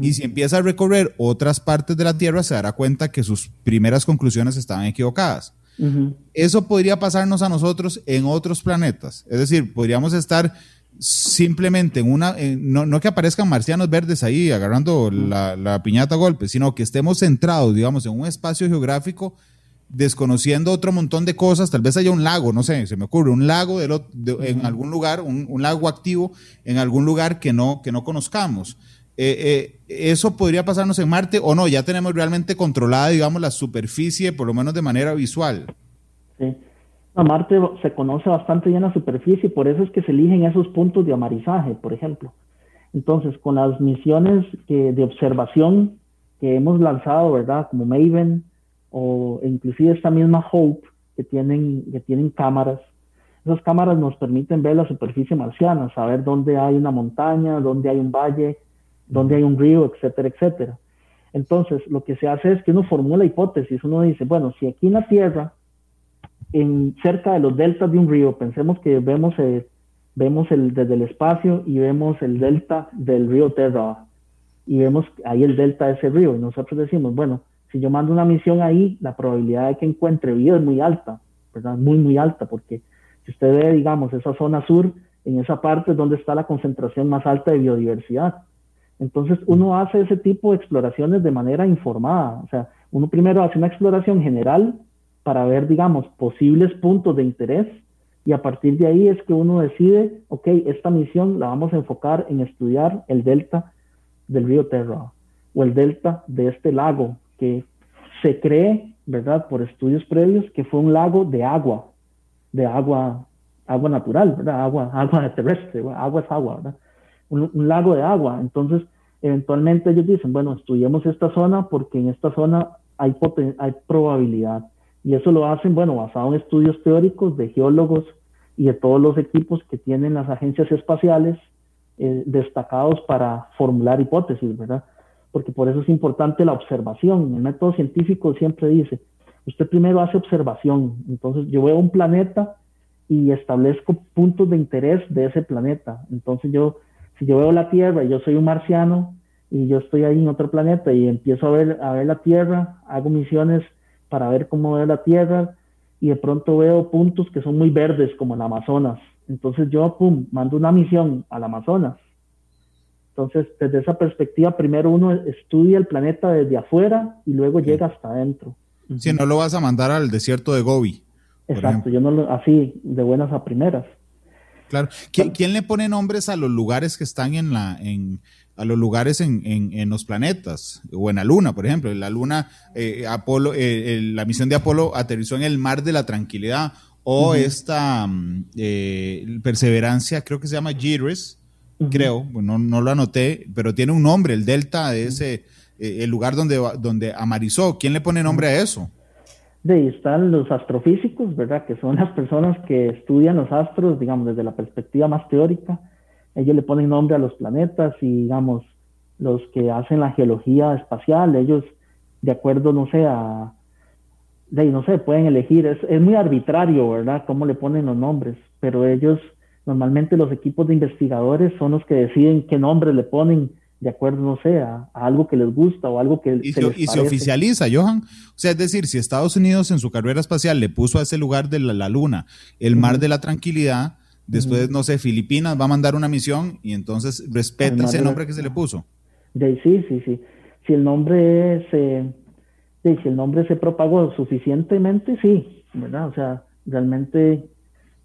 Y si empieza a recorrer otras partes de la Tierra, se dará cuenta que sus primeras conclusiones estaban equivocadas. Eso podría pasarnos a nosotros en otros planetas. Es decir, podríamos estar simplemente en una, no, que aparezcan marcianos verdes ahí agarrando la, piñata a golpes, sino que estemos centrados, digamos, en un espacio geográfico desconociendo otro montón de cosas, tal vez haya un lago, no sé, se me ocurre, un lago en algún lugar, un, lago activo en algún lugar que no, que no conozcamos. Eh, eh, ¿Eso podría pasarnos en Marte o no? Ya tenemos realmente controlada, digamos, la superficie, por lo menos de manera visual. Sí. A Marte se conoce bastante bien la superficie, por eso es que se eligen esos puntos de amarizaje, por ejemplo. Entonces, con las misiones de observación que hemos lanzado, ¿verdad? Como Maven o inclusive esta misma Hope, que tienen, que tienen cámaras, esas cámaras nos permiten ver la superficie marciana, saber dónde hay una montaña, dónde hay un valle, dónde hay un río, etcétera, etcétera. Entonces, lo que se hace es que uno formula hipótesis, uno dice, bueno, si aquí en la Tierra en cerca de los deltas de un río, pensemos que vemos, eh, vemos el, desde el espacio y vemos el delta del río Terra y vemos ahí el delta de ese río y nosotros decimos, bueno, si yo mando una misión ahí, la probabilidad de que encuentre vida es muy alta, ¿verdad? Muy, muy alta, porque si usted ve, digamos, esa zona sur, en esa parte es donde está la concentración más alta de biodiversidad. Entonces uno hace ese tipo de exploraciones de manera informada, o sea, uno primero hace una exploración general para ver, digamos, posibles puntos de interés y a partir de ahí es que uno decide, ok, esta misión la vamos a enfocar en estudiar el delta del río Terra o el delta de este lago que se cree, ¿verdad? Por estudios previos que fue un lago de agua, de agua, agua natural, ¿verdad? Agua, agua terrestre, agua es agua, ¿verdad? Un, un lago de agua. Entonces, eventualmente ellos dicen, bueno, estudiemos esta zona porque en esta zona hay, hay probabilidad. Y eso lo hacen, bueno, basado en estudios teóricos de geólogos y de todos los equipos que tienen las agencias espaciales eh, destacados para formular hipótesis, ¿verdad? Porque por eso es importante la observación. El método científico siempre dice, usted primero hace observación. Entonces yo veo un planeta y establezco puntos de interés de ese planeta. Entonces yo, si yo veo la Tierra y yo soy un marciano y yo estoy ahí en otro planeta y empiezo a ver, a ver la Tierra, hago misiones para ver cómo ve la Tierra y de pronto veo puntos que son muy verdes como el Amazonas. Entonces yo, pum, mando una misión al Amazonas. Entonces, desde esa perspectiva, primero uno estudia el planeta desde afuera y luego llega hasta adentro. Si no lo vas a mandar al desierto de Gobi. Exacto, yo no lo, así, de buenas a primeras. Claro. ¿Quién, le pone nombres a los lugares que están en la, en, a los lugares en, en, los planetas o en la Luna, por ejemplo. En la Luna, eh, Apolo, eh, la misión de Apolo aterrizó en el mar de la tranquilidad o esta mm, eh, perseverancia, creo que se llama Gires, creo, no, no, lo anoté, pero tiene un nombre, el delta de ese, el lugar donde, donde amarizó. ¿Quién le pone nombre a eso? De ahí están los astrofísicos, ¿verdad? Que son las personas que estudian los astros, digamos, desde la perspectiva más teórica ellos le ponen nombre a los planetas y digamos, los que hacen la geología espacial, ellos de acuerdo, no sé, a, de, no sé, pueden elegir, es, es muy arbitrario, ¿verdad? Cómo le ponen los nombres, pero ellos, normalmente los equipos de investigadores son los que deciden qué nombre le ponen de acuerdo, no sé, a, algo que les gusta o algo que y se, y se oficializa, Johan. O sea, es decir, si Estados Unidos en su carrera espacial le puso a ese lugar de la, Luna el mar de la tranquilidad, después, no sé, Filipinas va a mandar una misión y entonces respeta ese nombre que se le puso. sí, sí, sí. Si el nombre se, si el nombre se propagó suficientemente, sí, ¿verdad? O sea, realmente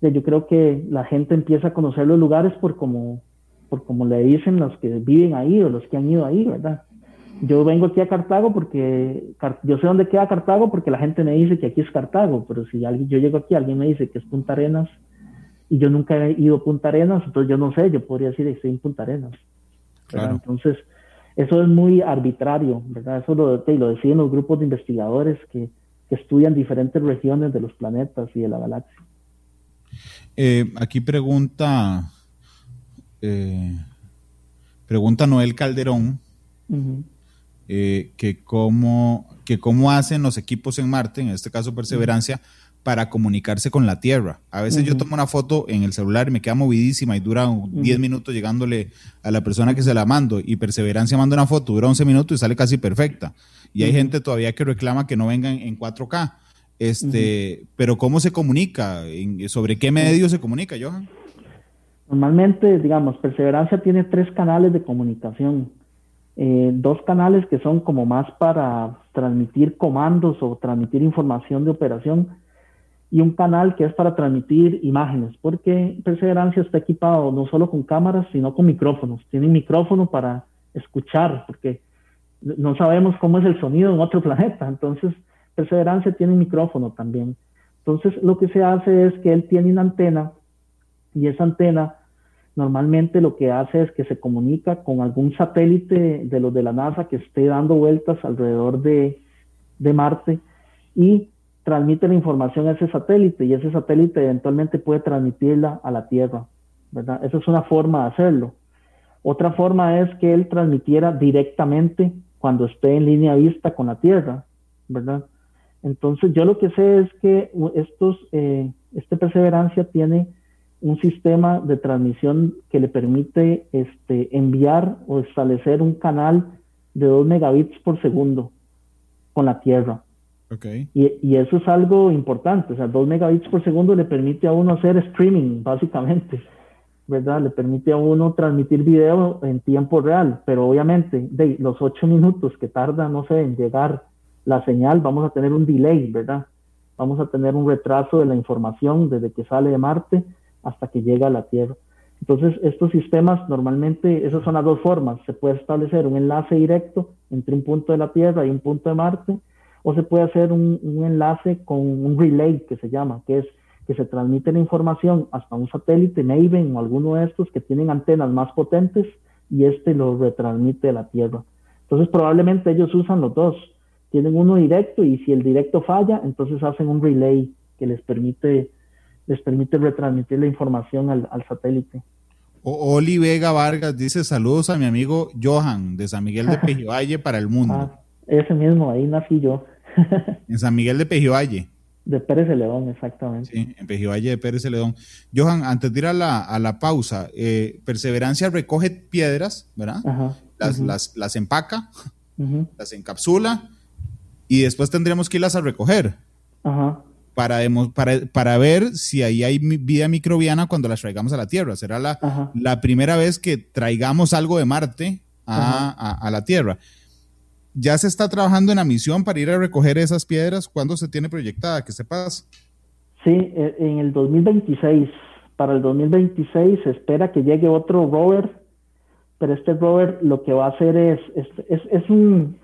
yo creo que la gente empieza a conocer los lugares por como por como le dicen los que viven ahí o los que han ido ahí, ¿verdad? Yo vengo aquí a Cartago porque yo sé dónde queda Cartago porque la gente me dice que aquí es Cartago, pero si alguien, yo llego aquí, alguien me dice que es Punta Arenas y yo nunca he ido a Punta Arenas, entonces yo no sé, yo podría decir que estoy en Punta Arenas. Entonces, eso es muy arbitrario, ¿verdad? Eso lo, lo deciden los grupos de investigadores que, que estudian diferentes regiones de los planetas y de la galaxia. Eh, aquí pregunta eh, pregunta Noel Calderón eh, que, cómo, que cómo hacen los equipos en Marte, en este caso Perseverancia, para comunicarse con la Tierra. A veces yo tomo una foto en el celular y me queda movidísima y dura 10 minutos llegándole a la persona que se la mando y Perseverancia manda una foto, dura 11 minutos y sale casi perfecta. Y hay gente todavía que reclama que no vengan en 4K. Este, pero ¿cómo se comunica? ¿Sobre qué medio se comunica, Johan? Normalmente, digamos, Perseverancia tiene tres canales de comunicación. Eh, dos canales que son como más para transmitir comandos o transmitir información de operación y un canal que es para transmitir imágenes, porque Perseverancia está equipado no solo con cámaras, sino con micrófonos. Tiene un micrófono para escuchar, porque no sabemos cómo es el sonido en otro planeta. Entonces, Perseverancia tiene un micrófono también. Entonces, lo que se hace es que él tiene una antena y esa antena normalmente lo que hace es que se comunica con algún satélite de los de la NASA que esté dando vueltas alrededor de, Marte y transmite la información a ese satélite y ese satélite eventualmente puede transmitirla a la Tierra, ¿verdad? Esa es una forma de hacerlo. Otra forma es que él transmitiera directamente cuando esté en línea vista con la Tierra, ¿verdad? Entonces yo lo que sé es que estos, este Perseverancia tiene un sistema de transmisión que le permite este, enviar o establecer un canal de 2 megabits por segundo con la Tierra. Okay. Y, y, eso es algo importante, o sea, 2 megabits por segundo le permite a uno hacer streaming, básicamente, ¿verdad? Le permite a uno transmitir video en tiempo real, pero obviamente de los 8 minutos que tarda, no sé, en llegar la señal, vamos a tener un delay, ¿verdad? Vamos a tener un retraso de la información desde que sale de Marte hasta que llega a la Tierra. Entonces, estos sistemas normalmente, esas son las dos formas. Se puede establecer un enlace directo entre un punto de la Tierra y un punto de Marte, o se puede hacer un, enlace con un relay que se llama, que es que se transmite la información hasta un satélite, Maven o alguno de estos que tienen antenas más potentes y este lo retransmite a la Tierra. Entonces, probablemente ellos usan los dos. Tienen uno directo y si el directo falla, entonces hacen un relay que les permite les permite retransmitir la información al, satélite. Oli Vega Vargas dice saludos a mi amigo Johan de San Miguel de Pejivalle para el mundo. Ah, ese mismo, ahí nací yo. en San Miguel de Pejivalle. De Pérez de León, exactamente. Sí, en Pejivalle de Pérez de León. Johan, antes de ir a la, a la pausa, eh, Perseverancia recoge piedras, ¿verdad? las, las, las, empaca, las encapsula y después tendríamos que irlas a recoger. Ajá para, para, para ver si ahí hay vida microbiana cuando las traigamos a la Tierra. Será la, la primera vez que traigamos algo de Marte a, a, la Tierra. ¿Ya se está trabajando en la misión para ir a recoger esas piedras? ¿Cuándo se tiene proyectada? ¿Qué se pasa? Sí, e, en el 2026. Para el 2026 se espera que llegue otro rover, pero este rover lo que va a hacer es, es, es, es un,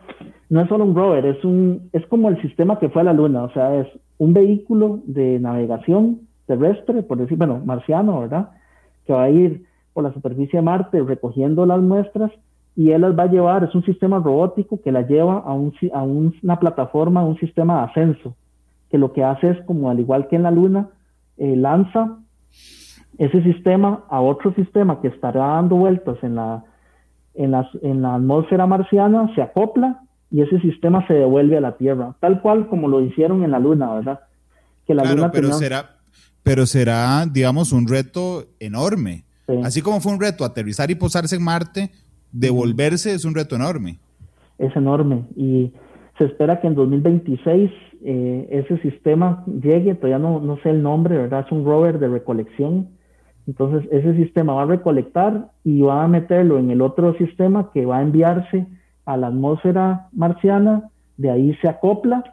no es solo un rover, es, un, es como el sistema que fue a la Luna, o sea, es un vehículo de navegación terrestre, por decir, bueno, marciano, ¿verdad? Que va a ir por la superficie de Marte recogiendo las muestras y él las va a llevar, es un sistema robótico que las lleva a, un, a una plataforma, un sistema de ascenso, que lo que hace es como al igual que en la Luna, eh, lanza ese sistema a otro sistema que estará dando vueltas la, en la atmósfera marciana, se acopla y ese sistema se devuelve a la Tierra, tal cual como lo hicieron en la Luna, ¿verdad? Que la Luna pero será, pero será, digamos, un reto enorme. Así como fue un reto aterrizar y posarse en Marte, devolverse es un reto enorme. Es enorme y se espera que en 2026 eh, ese sistema llegue, todavía no, no sé el nombre, ¿verdad? Es un rover de recolección. Entonces ese sistema va a recolectar y va a meterlo en el otro sistema que va a enviarse a la atmósfera marciana, de ahí se acopla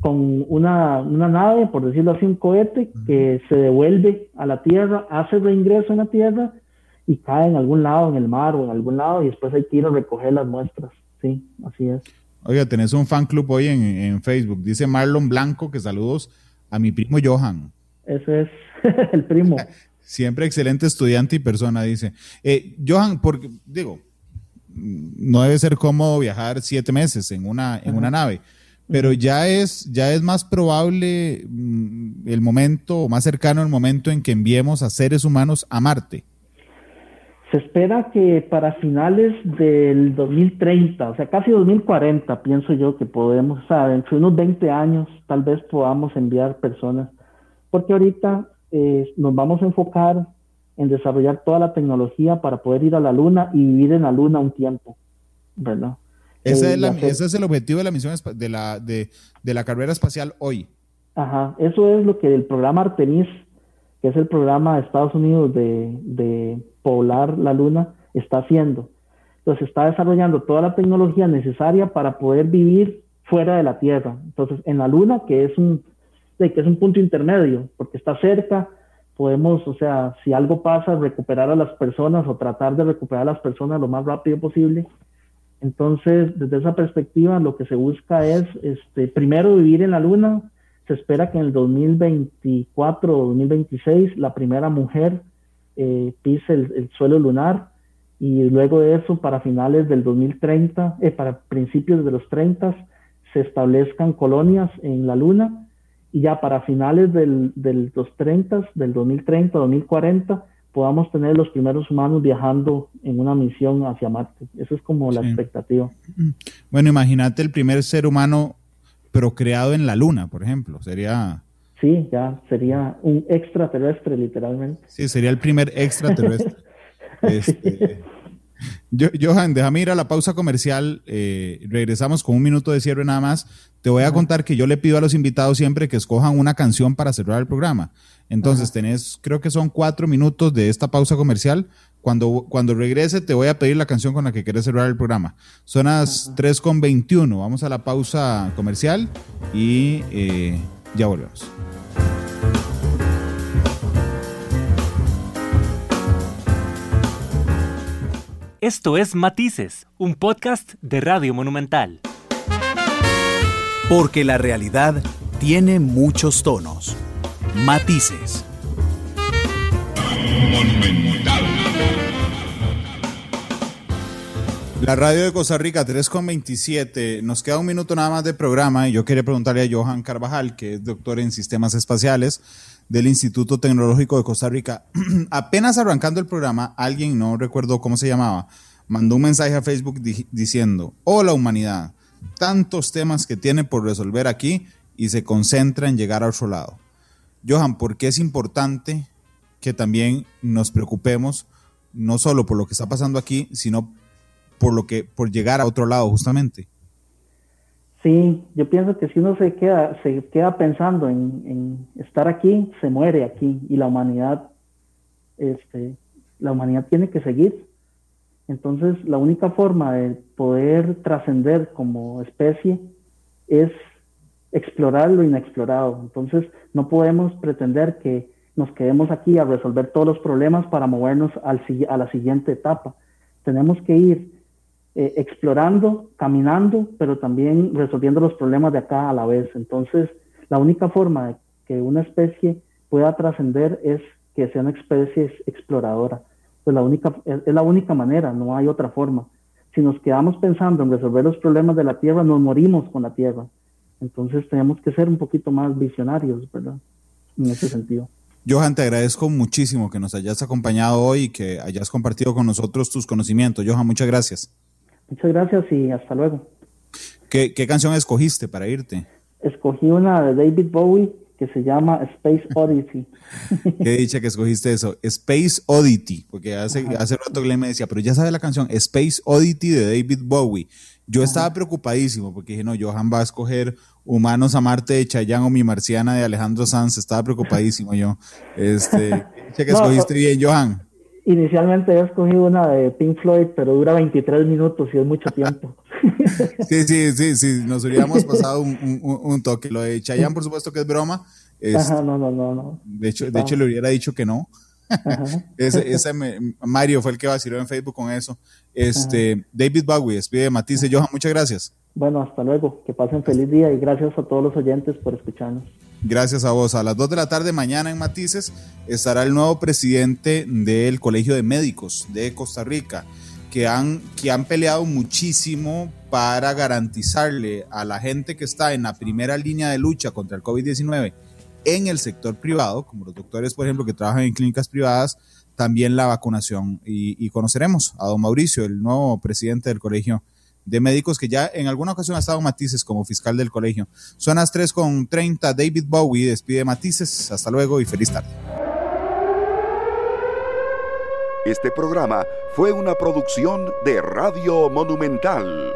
con una, una nave, por decirlo así, un cohete que se devuelve a la Tierra, hace reingreso en la Tierra y cae en algún lado, en el mar o en algún lado, y después hay que ir a recoger las muestras. Sí, así es. Oiga, tenés un fan club hoy en, Facebook. Dice Marlon Blanco que saludos a mi primo Johan. Ese es el primo. Siempre excelente estudiante y persona, dice. Eh, Johan, porque digo, no debe ser cómodo viajar siete meses en una, en una nave, pero ya es, ya es más probable mm, el momento, o más cercano el momento en que enviemos a seres humanos a Marte. Se espera que para finales del 2030, o sea, casi 2040, pienso yo que podemos, o sea, dentro de unos 20 años, tal vez podamos enviar personas, porque ahorita eh, nos vamos a enfocar en desarrollar toda la tecnología para poder ir a la Luna y vivir en la Luna un tiempo, ¿verdad? Ese, es, eh, ese es, el objetivo de la misión de la, de, de la carrera espacial hoy. Ajá, eso es lo que el programa Artemis, que es el programa de Estados Unidos de, de poblar la Luna, está haciendo. Entonces está desarrollando toda la tecnología necesaria para poder vivir fuera de la Tierra. Entonces, en la Luna, que es un, que es un punto intermedio, porque está cerca, podemos, o sea, si algo pasa, recuperar a las personas o tratar de recuperar a las personas lo más rápido posible. Entonces, desde esa perspectiva, lo que se busca es, este, primero, vivir en la Luna. Se espera que en el 2024 o 2026 la primera mujer eh, pise el, suelo lunar y luego de eso, para finales del 2030, eh, para principios de los 30, se establezcan colonias en la Luna y ya para finales del, del los 30, del 2030, 2040, podamos tener los primeros humanos viajando en una misión hacia Marte. Eso es como la expectativa. Bueno, imagínate el primer ser humano procreado en la Luna, por ejemplo. Sería... Sí, ya sería un extraterrestre, literalmente. Sí, sería el primer extraterrestre. este, Johan, déjame ir a la pausa comercial. Eh, regresamos con un minuto de cierre nada más. Te voy a contar que yo le pido a los invitados siempre que escojan una canción para cerrar el programa. Entonces, tenés, creo que son cuatro minutos de esta pausa comercial. Cuando, cuando regrese, te voy a pedir la canción con la que quieres cerrar el programa. Son las 3.21. Vamos a la pausa comercial y eh, ya volvemos. Esto es Matices, un podcast de Radio Monumental. Porque la realidad tiene muchos tonos. Matices. La radio de Costa Rica 3.27. Nos queda un minuto nada más de programa y yo quería preguntarle a Johan Carvajal, que es doctor en sistemas espaciales del Instituto Tecnológico de Costa Rica. Apenas arrancando el programa, alguien, no recuerdo cómo se llamaba, mandó un mensaje a Facebook diciendo, hola humanidad, tantos temas que tiene por resolver aquí y se concentra en llegar a otro lado. Johan, ¿por qué es importante que también nos preocupemos no solo por lo que está pasando aquí, sino por lo que por llegar a otro lado justamente? Sí, yo pienso que si uno se queda, se queda pensando en, estar aquí, se muere aquí y la humanidad, este, la humanidad tiene que seguir. Entonces, la única forma de poder trascender como especie es explorar lo inexplorado. Entonces, no podemos pretender que nos quedemos aquí a resolver todos los problemas para movernos al, a la siguiente etapa. Tenemos que ir eh, explorando, caminando, pero también resolviendo los problemas de acá a la vez. Entonces, la única forma de que una especie pueda trascender es que sea una especie exploradora. Pues la única, es, la única manera, no hay otra forma. Si nos quedamos pensando en resolver los problemas de la Tierra, nos morimos con la Tierra. Entonces tenemos que ser un poquito más visionarios, ¿verdad? En ese sentido. Johan, te agradezco muchísimo que nos hayas acompañado hoy y que hayas compartido con nosotros tus conocimientos. Johan, muchas gracias. Muchas gracias y hasta luego. ¿Qué, canción escogiste para irte? Escogí una de David Bowie que se llama Space Odyssey. Qué dicha que escogiste eso, Space Oddity, porque hace, hace rato Glenn me decía, pero ya sabe la canción Space Oddity de David Bowie. Yo estaba preocupadísimo porque dije, no, Johan va a escoger Humanos a Marte de Chayanne o Mi Marciana de Alejandro Sanz. Estaba preocupadísimo yo. Este, que escogiste bien, Johan. Inicialmente he escogido una de Pink Floyd, pero dura 23 minutos y es mucho tiempo. Sí, sí, sí, sí, nos hubiéramos pasado un, un, toque. Lo de Chayanne, por supuesto que es broma. Ajá, no, no, no, no. De hecho, de hecho, le hubiera dicho que no. ese, ese Mario fue el que vaciló en Facebook con eso. Este, David Bowie, despide Matisse. Johan, muchas gracias. Bueno, hasta luego. Que pasen feliz día y gracias a todos los oyentes por escucharnos. Gracias a vos. A las 2 de la tarde mañana en Matices estará el nuevo presidente del Colegio de Médicos de Costa Rica, que han, que han peleado muchísimo para garantizarle a la gente que está en la primera línea de lucha contra el COVID-19 en el sector privado, como los doctores, por ejemplo, que trabajan en clínicas privadas, también la vacunación. Y, conoceremos a don Mauricio, el nuevo presidente del Colegio de Médicos, que ya en alguna ocasión ha estado Matices como fiscal del colegio. Son las 3 con 30. David Bowie despide Matices. Hasta luego y feliz tarde. Este programa fue una producción de Radio Monumental.